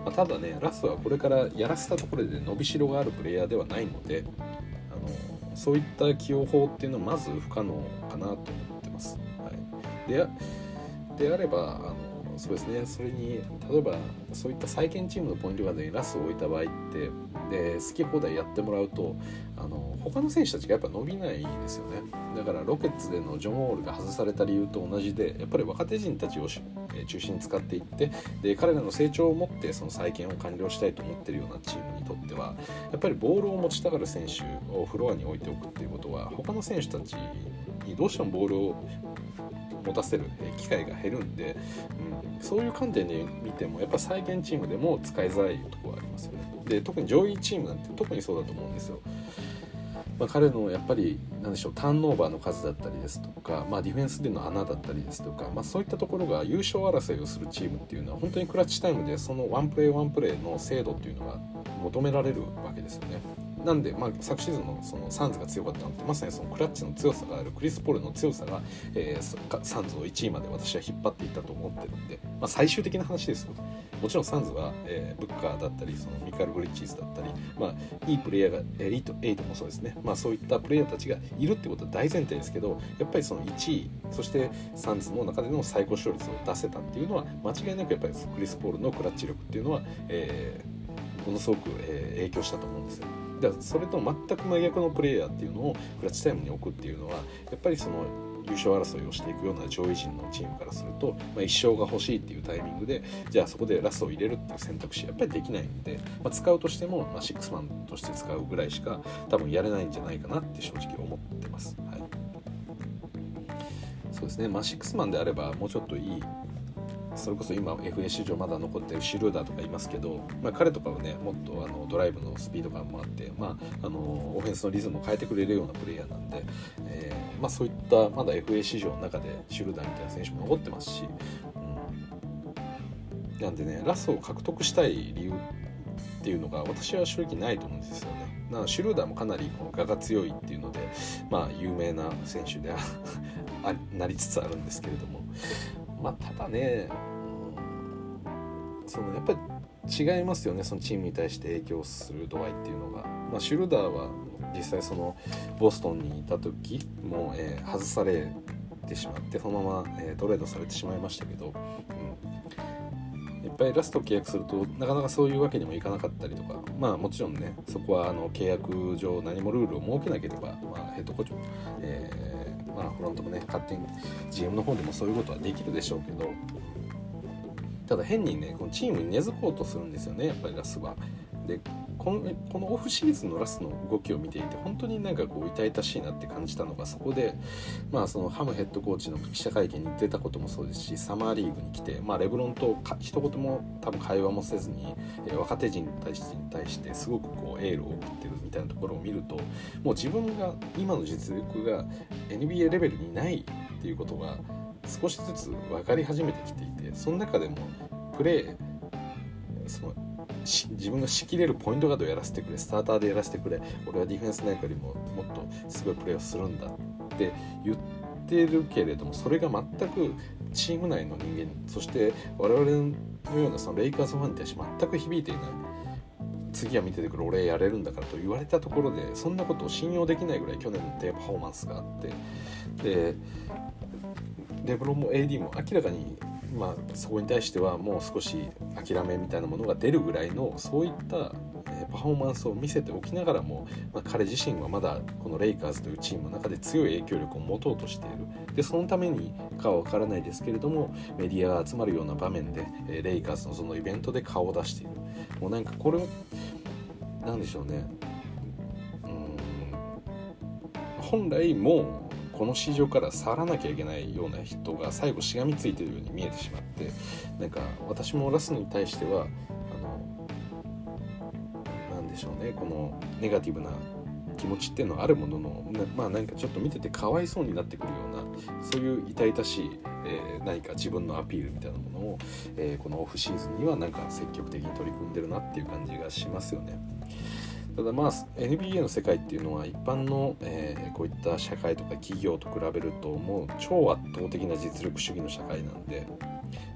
まあ、ただねラストはこれからやらせたところで伸びしろがあるプレイヤーではないのであのそういった起用法っていうのはまず不可能かなと思ってます。はい、でであればあのそうですね。それに例えばそういった再建チームのポイントガードにラスを置いた場合ってで好き放題やってもらうとあの他の選手たちがやっぱ伸びないですよね。だからロケッツでのジョン・ウォールが外された理由と同じでやっぱり若手陣たちを中心に使っていってで彼らの成長をもってその再建を完了したいと思ってるようなチームにとってはやっぱりボールを持ちたがる選手をフロアに置いておくっていうことは他の選手たちにどうしてもボールを持たせる機会が減るんで、うん、そういう観点で見てもやっぱ再建チームでも使いづらいところはありますよね。で特に上位チームなんて特にそうだと思うんですよ。まあ、彼のやっぱり何でしょうターンオーバーの数だったりですとか、まあ、ディフェンスでの穴だったりですとか、まあ、そういったところが優勝争いをするチームっていうのは本当にクラッチタイムでそのワンプレーワンプレーの精度っていうのが求められるわけですよね。なんで、まあ、昨シーズンのそのサンズが強かったのってまさにそのクラッチの強さがあるクリス・ポールの強さが、えー、サンズを1位まで私は引っ張っていったと思ってるんで、まあ、最終的な話ですよもちろんサンズは、えー、ブッカーだったりそのミカル・ブリッジーズだったり、まあ、いいプレイヤーが、えー、8, 8もそうですね、まあ、そういったプレイヤーたちがいるってことは大前提ですけどやっぱりその1位そしてサンズの中での最高勝率を出せたっていうのは間違いなくやっぱりクリス・ポールのクラッチ力っていうのは、えー、ものすごく、えー、影響したと思うんですよ。だからそれと全く真逆のプレイヤーっていうのをクラッチタイムに置くっていうのはやっぱりその優勝争いをしていくような上位陣のチームからすると、まあ、1勝が欲しいっていうタイミングでじゃあそこでラストを入れるっていう選択肢やっぱりできないんで、まあ、使うとしても、まあ、シックスマンとして使うぐらいしか多分やれないんじゃないかなって正直思ってます。はい、そうですね、まあ、シックスマンであればもうちょっといいそれこそ今 FA 史上まだ残ってるシュルーダーとかいますけど、まあ、彼とかはねもっとあのドライブのスピード感もあって、まあ、あのオフェンスのリズムを変えてくれるようなプレイヤーなんで、えーまあ、そういったまだ FA 史上の中でシュルーダーみたいな選手も残ってますし、うん、なんでねラストを獲得したい理由っていうのが私は正直ないと思うんですよね。なシュルーダーもかなりこの我が強いっていうので、まあ、有名な選手でなりつつあるんですけれどもまあただねそのやっぱり違いますよねそのチームに対して影響する度合いっていうのが、まあ、シュルダーは実際そのボストンにいた時も、えー、外されてしまってそのまま、えー、トレードされてしまいましたけど、うん、やっぱりラスト契約するとなかなかそういうわけにもいかなかったりとかまあもちろんねそこはあの契約上何もルールを設けなければ、まあ、ヘッドコーチも、えーまあ、フロントもね勝手に GM の方でもそういうことはできるでしょうけどただ変にねこのチームに根付こうとするんですよねやっぱりラスは。でこのこのオフシーズンのラスの動きを見ていて本当になんかこう痛々しいなって感じたのがそこで、まあ、そのハムヘッドコーチの記者会見に出たこともそうですしサマーリーグに来て、まあ、レブロンと一言も多分会話もせずに、えー、若手陣に対してすごくこうエールを送ってるたいなところを見るともう自分が今の実力が NBA レベルにないっていうことが少しずつ分かり始めてきていてその中でもプレーその自分が仕切れるポイントガードをやらせてくれスターターでやらせてくれ俺はディフェンスなんかよりももっとすごいプレーをするんだって言ってるけれどもそれが全くチーム内の人間そして我々のようなそのレイカーズファンに対して全く響いていない。次は見ててくれ俺やれるんだからと言われたところでそんなことを信用できないぐらい去年の低パフォーマンスがあってでレブロンも AD も明らかにまあ、そこに対してはもう少し諦めみたいなものが出るぐらいのそういったパフォーマンスを見せておきながらも、まあ、彼自身はまだこのレイカーズというチームの中で強い影響力を持とうとしている。でそのためにかは分からないですけれどもメディアが集まるような場面でレイカーズのそのイベントで顔を出している。もうなんかこれなんでしょうね。うん。本来もうこの市場から去らなきゃいけないような人が最後しがみついてるように見えてしまってなんか私もラスに対してはあのなんでしょうね。このネガティブな気持ちっていうのはあるもののまあなんかちょっと見ててかわいそうになってくるようなそういう痛々しい、えー、何か自分のアピールみたいなものを、えー、このオフシーズンにはなんか積極的に取り組んでるなっていう感じがしますよね。ただまあ NBA の世界っていうのは一般の、えー、こういった社会とか企業と比べるともう超圧倒的な実力主義の社会なんで、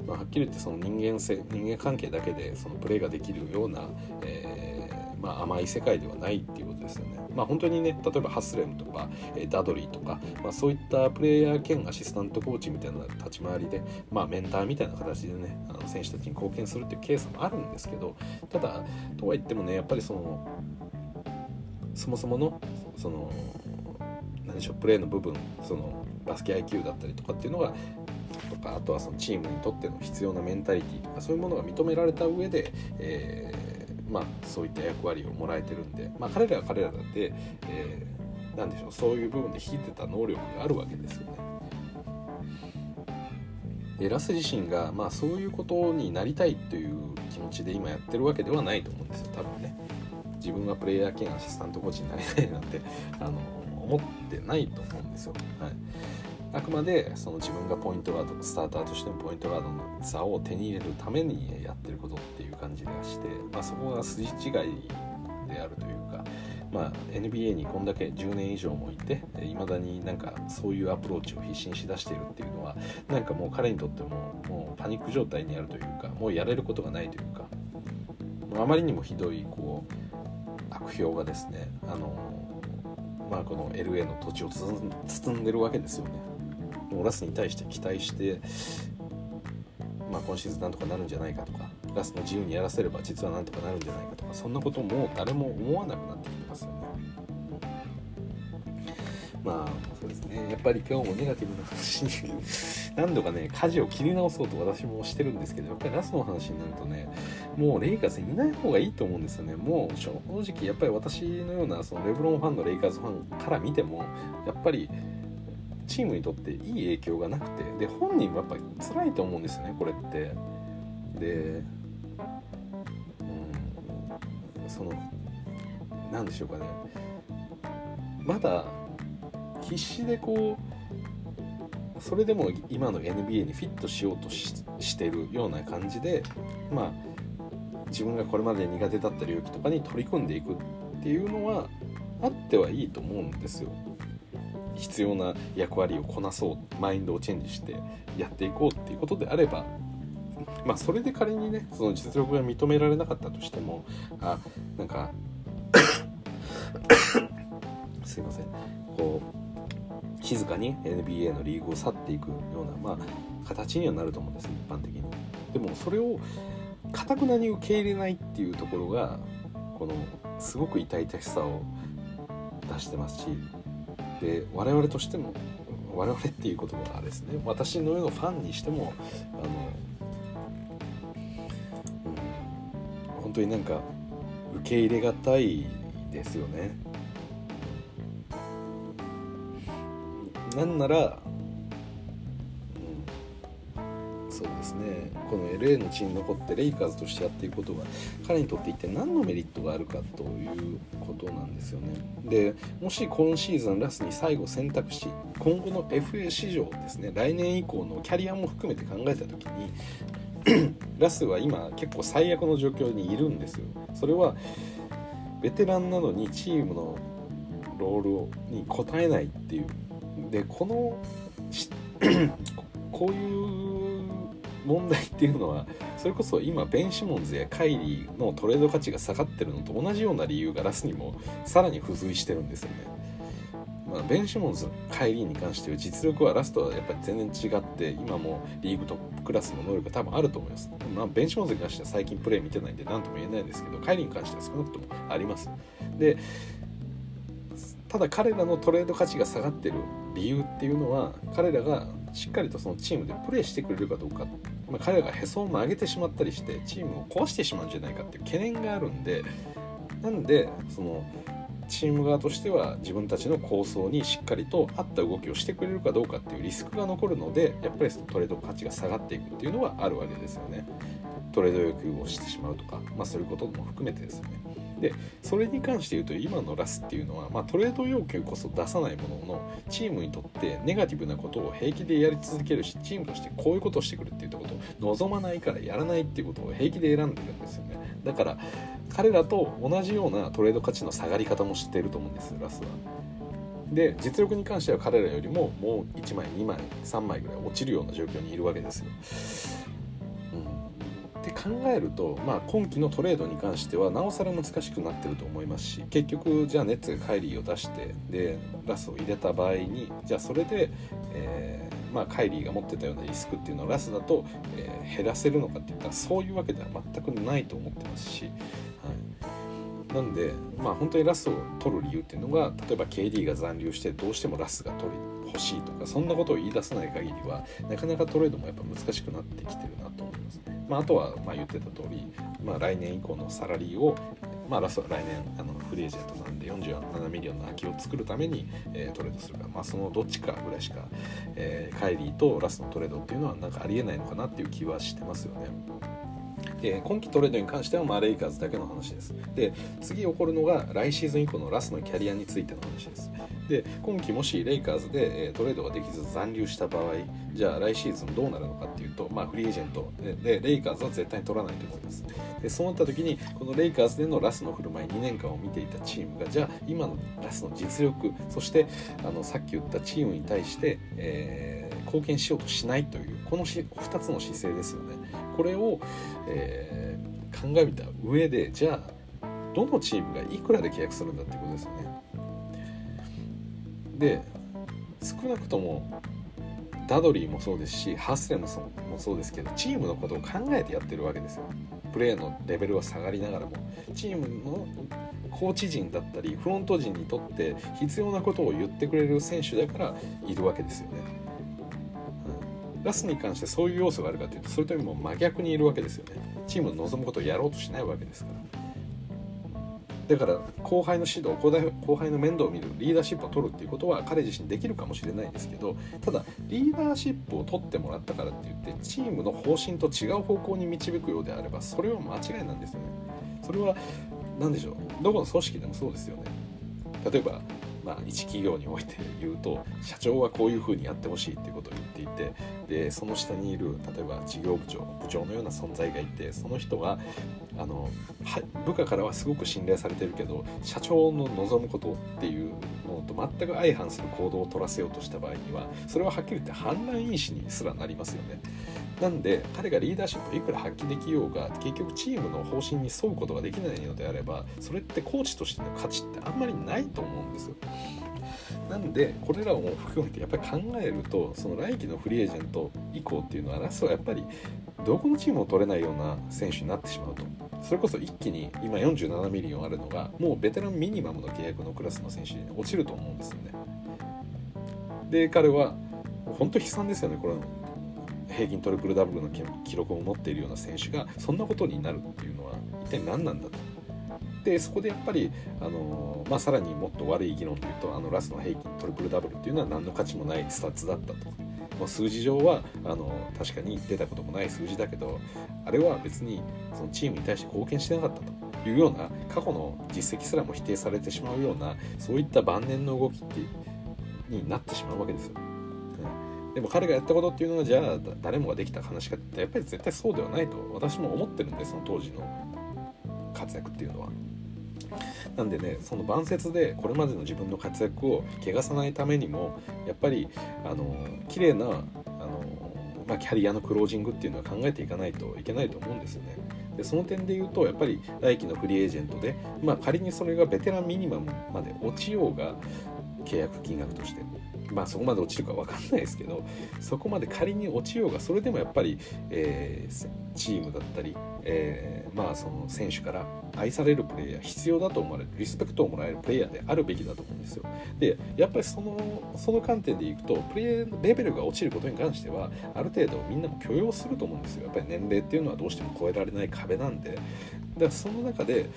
まあ、はっきり言ってその人間性人間関係だけでそのプレーができるような、えー、まあ、甘い世界ではないっていうことですよね。まあ、本当にね例えばハスレムとか、えダドリーとか、まあ、そういったプレイヤー兼アシスタントコーチみたいな立ち回りで、まあ、メンターみたいな形でねあの選手たちに貢献するっていうケースもあるんですけどただとは言ってもねやっぱりそのそもそものその何でしょうプレーの部分そのバスケ IQ だったりとかっていうのがとかあとはそのチームにとっての必要なメンタリティとかそういうものが認められた上で、えー、まあ、そういった役割をもらえてるんで、まあ、彼らは彼らで、えー、何でしょうそういう部分で引いてた能力があるわけですよね。でラス自身が、まあ、そういうことになりたいという気持ちで今やってるわけではないと思うんですよ多分ね。自分はプレイヤー兼アシスタントコーチになりたいなんてあの思ってないと思うんですよ。はいあくまでその自分がポイントガードスターターとしてのポイントガードの座を手に入れるためにやってることっていう感じでして、まあ、そこが筋違いであるというかまあ、NBA にこんだけ10年以上もいていまだになんかそういうアプローチを必死にしだしているっていうのはなんかもう彼にとってももうパニック状態にあるというかもうやれることがないというかあまりにもひどいこう悪評がですねあの、まあ、この LA の土地を包んでるわけですよね。もラスに対して期待してまあ、今シーズンなんとかなるんじゃないかとかラスの自由にやらせれば実はなんとかなるんじゃないかとかそんなことも誰も思わなくなってきてますよね。まあそうですねやっぱり今日もネガティブな話に 何度かね舵を切り直そうと私もしてるんですけどやっぱりラスの話になるとねもうレイカーズいない方がいいと思うんですよねもう正直やっぱり私のようなそのレブロンファンのレイカーズファンから見てもやっぱりチームにとっていい影響がなくてで本人もやっぱり辛いと思うんですよねこれって。でうんその何でしょうかね。まだ必死でこうそれでも今の NBA にフィットしようとししてるような感じでまあ自分がこれまで苦手だった領域とかに取り組んでいくっていうのはあってはいいと思うんですよ。必要な役割をこなそうマインドをチェンジしてやっていこうっていうことであればまあそれで仮にねその実力が認められなかったとしてもあなんか すいません。こう静かに NBA のリーグを去っていくようなまあ形にはなると思うんです一般的に。でもそれをかたくなに受け入れないっていうところがこのすごく痛々しさを出してますしで我々としても我々っていうことはですね私のようなファンにしてもあの、うん、本当になんか受け入れがたいですよね。なんならねこの LA の地に残ってレイカーズとしてやっていくことが彼にとって一体何のメリットがあるかということなんですよね。でもし今シーズンラスに最後選択し今後の FA 市場ですね来年以降のキャリアも含めて考えた時に ラスは今結構最悪の状況にいるんですよ。それはベテランなのにチームのロールに応えないっていう。でこの こういう問題っていうのはそれこそ今ベン・シモンズやカイリーのトレード価値が下がってるのと同じような理由がラスにもさらに付随してるんですよね。まあ、ベン・シモンズ、カイリーに関しては実力はラストはやっぱり全然違って今もリーグトップクラスの能力が多分あると思います。まあ、ベン・シモンズに関しては最近プレー見てないんで何とも言えないですけどカイリーに関しては少なくともあります。でただ彼らのトレード価値が下がってる理由っていうのは彼らがしっかりとそのチームでプレーしてくれるかどうか、まあ、彼らがへそを曲げてしまったりしてチームを壊してしまうんじゃないかっていう懸念があるんでなんでそのチーム側としては自分たちの構想にしっかりと合った動きをしてくれるかどうかっていうリスクが残るのでやっぱりそのトレード価値が下がっていくっていうのはあるわけですよね。トレード要求をしてしまうとか、まあ、そういうことも含めてですよね。でそれに関して言うと今のラスっていうのは、まあ、トレード要求こそ出さないもののチームにとってネガティブなことを平気でやり続けるしチームとしてこういうことをしてくるっていうことを望まないからやらないっていうことを平気で選んでるんですよねだから彼らと同じようなトレード価値の下がり方も知っていると思うんですラスは。で実力に関しては彼らよりももう1枚2枚3枚ぐらい落ちるような状況にいるわけですよ。って考えると、まあ、今季のトレードに関してはなおさら難しくなってると思いますし結局じゃあネッツがカイリーを出してでラスを入れた場合にじゃあそれで、えー、まあ、カイリーが持ってたようなリスクっていうのをラスだと、えー、減らせるのかっていったらそういうわけでは全くないと思ってますし。はいなんで、まあ、本当にラスを取る理由っていうのが例えば KD が残留してどうしてもラスが取り欲しいとかそんなことを言い出さない限りはなかなかトレードもやっぱ難しくなってきてるなと思います。まあ、あとはまあ言ってた通り、まあ、来年以降のサラリーを、まあ、ラスは来年あのフリーエージェントなんで47ミリオンの空きを作るために、えー、トレードするか、まあ、そのどっちかぐらいしか、えー、カイリーとラスのトレードっていうのはなんかありえないのかなっていう気はしてますよね。で今季トレードに関してはまあレイカーズだけの話です。で次起こるのが来シーズン以降のラスのキャリアについての話です。で今季もしレイカーズで、トレードができず残留した場合じゃあ来シーズンどうなるのかっていうト、まあ、フリーエージェントでレイカーズは絶対に取らないと思いますでそうなった時にこのレイカーズでのラスの振る舞い2年間を見ていたチームがじゃあ今のラスの実力そしてあのさっき言ったチームに対して、えー、貢献しようとしないというこの2つの姿勢ですよねこれを、えー、考えた上でじゃあどのチームがいくらで契約するんだってことですよね。で少なくともダドリーもそうですしハスレムもそうですけどチームのことを考えてやってるわけですよ。プレーのレベルは下がりながらも。チームのコーチ陣だったりフロント陣にとって必要なことを言ってくれる選手だからいるわけですよね、うん、ラスに関してそういう要素があるかというとそれとも真逆にいるわけですよね。チームの望むことをやろうとしないわけですから。だから後輩の指導後輩の面倒を見るリーダーシップを取るっていうことは彼自身できるかもしれないですけどただリーダーシップを取ってもらったからって言ってチームの方針と違う方向に導くようであればそれは間違いなんですよね。それは何でしょう。どこの組織でもそうですよね。例えばまあ、一企業において言うと社長はこういうふうにやってほしいっていうことを言っていてでその下にいる例えば事業部長部長のような存在がいてその人があの部下からはすごく信頼されてるけど社長の望むことっていうのと全く相反する行動を取らせようとした場合にはそれははっきり言って反乱因子にすらなりますよね。なんで彼がリーダーシップをいくら発揮できようが結局チームの方針に沿うことができないのであればそれってコーチとしての価値ってあんまりないと思うんですよ。なんでこれらを含めてやっぱり考えるとその来季のフリーエージェント以降っていうのはラスはやっぱりどこのチームも取れないような選手になってしまうと。それこそ一気に今47ミリオンあるのがもうベテランミニマムの契約のクラスの選手に落ちると思うんですよね。で彼は本当悲惨ですよね。これ平均トリプルダブルの記録を持っているような選手がそんなことになるっていうのは一体何なんだと。でそこでやっぱり、あのまあ、さらにもっと悪い議論でいうとあのラスの平均トリプルダブルっていうのは何の価値もないスタッツだったと。まあ、数字上はあの確かに出たこともない数字だけどあれは別にそのチームに対して貢献してなかったというような過去の実績すらも否定されてしまうようなそういった晩年の動きってになってしまうわけですよ。でも彼がやったことっていうのはじゃあ誰もができた話かってやっぱり絶対そうではないと私も思ってるんでその当時の活躍っていうのは。なんでねその晩節でこれまでの自分の活躍を汚さないためにもやっぱりあの綺麗なあの、まあ、キャリアのクロージングっていうのは考えていかないといけないと思うんですよね。でその点で言うとやっぱり来季のフリーエージェントで、まあ、仮にそれがベテランミニマムまで落ちようが契約金額としてまあそこまで落ちるか分かんないですけどそこまで仮に落ちようがそれでもやっぱり、えー、チームだったり、えー、まあその選手から愛されるプレイヤー必要だと思われるリスペクトをもらえるプレイヤーであるべきだと思うんですよ。でやっぱりそのその観点でいくとプレイレベルが落ちることに関してはある程度みんなも許容すると思うんですよ。やっぱり年齢っていうのはどうしても超えられない壁なんで。だからその中で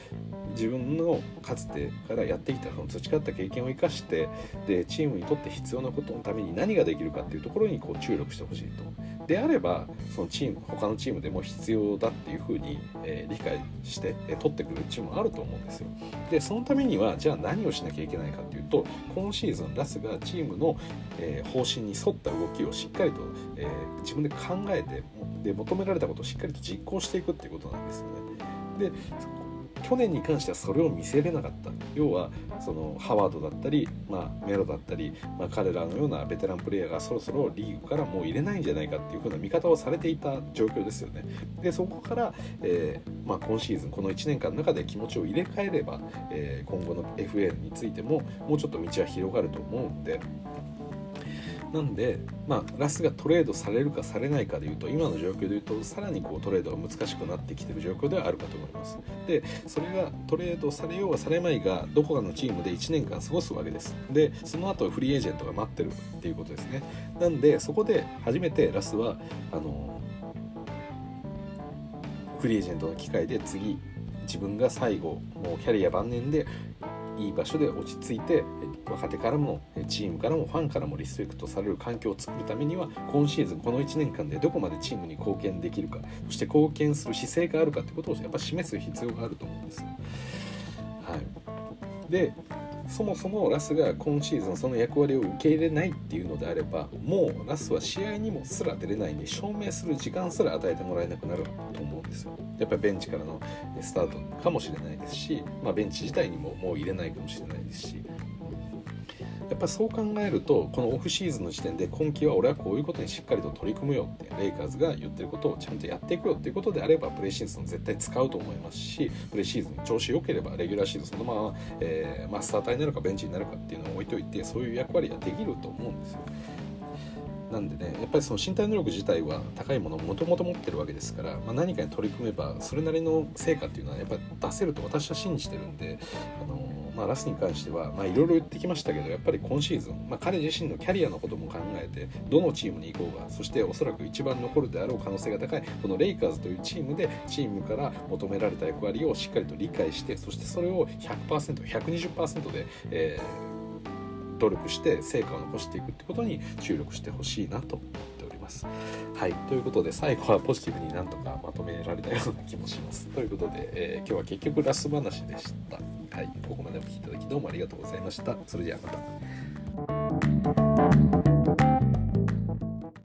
自分のかつてからやってきたその培った経験を生かしてでチームにとって必要なことのために何ができるかっていうところにこう注力してほしいと。であればそのチーム他のチームでも必要だっていうふうに、えー、理解して、えー、取ってくるチームもあると思うんですよ。でそのためにはじゃあ何をしなきゃいけないかっていうと今シーズンラスがチームの、えー、方針に沿った動きをしっかりと、えー、自分で考えてで求められたことをしっかりと実行していくっていうことなんですよね。で去年に関してはそれを見せれなかった。要はそのハワードだったり、まあ、メロだったり、まあ、彼らのようなベテランプレーヤーがそろそろリーグからもう入れないんじゃないかっていう風な見方をされていた状況ですよね。でそこから、えー、まあ、今シーズンこの1年間の中で気持ちを入れ替えれば、えー、今後の FA についてももうちょっと道は広がると思うんでなんで、まあ、ラスがトレードされるかされないかでいうと今の状況でいうとさらにこうトレードが難しくなってきてる状況ではあるかと思います。でそれがトレードされようがされまいがどこかのチームで1年間過ごすわけです。でその後フリーエージェントが待ってるっていうことですね。なんでそこで初めてラスはあのフリーエージェントの機会で次自分が最後もうキャリア晩年でいい場所で落ち着いて若手からもチームからもファンからもリスペクトされる環境を作るためには今シーズンこの1年間でどこまでチームに貢献できるかそして貢献する姿勢があるかってことをやっぱ示す必要があると思うんです。はい、でそもそもラスが今シーズンその役割を受け入れないっていうのであればもうラスは試合にもすら出れないんで証明する時間すら与えてもらえなくなると思うんですよ。やっぱりベンチからのスタートかもしれないですし、まあ、ベンチ自体にももう入れないかもしれないですしやっぱそう考えるとこのオフシーズンの時点で今季は俺はこういうことにしっかりと取り組むよってレイカーズが言ってることをちゃんとやっていくよっていうことであればプレーシーズン絶対使うと思いますしプレシーズン調子良ければレギュラーシーズンそのまま、えーまあ、スター隊になるかベンチになるかっていうのを置いといてそういう役割ができると思うんですよ。なんでねやっぱりその身体能力自体は高いものをもともと持ってるわけですから、まあ、何かに取り組めばそれなりの成果っていうのはやっぱり出せると私は信じてるんで、あのまあ、ラスに関してはいろいろ言ってきましたけどやっぱり今シーズン、まあ、彼自身のキャリアのことも考えてどのチームに行こうがそしておそらく一番残るであろう可能性が高いこのレイカーズというチームでチームから求められた役割をしっかりと理解してそしてそれを 100%120% で、えー、努力して成果を残していくってことに注力してほしいなと思っております。はいということで最後はポジティブになんとかまとめられたような気もします。ということで、えー、今日は結局ラス話でした。はい、ここまでお聴きいただきどうもありがとうございました。それではまた。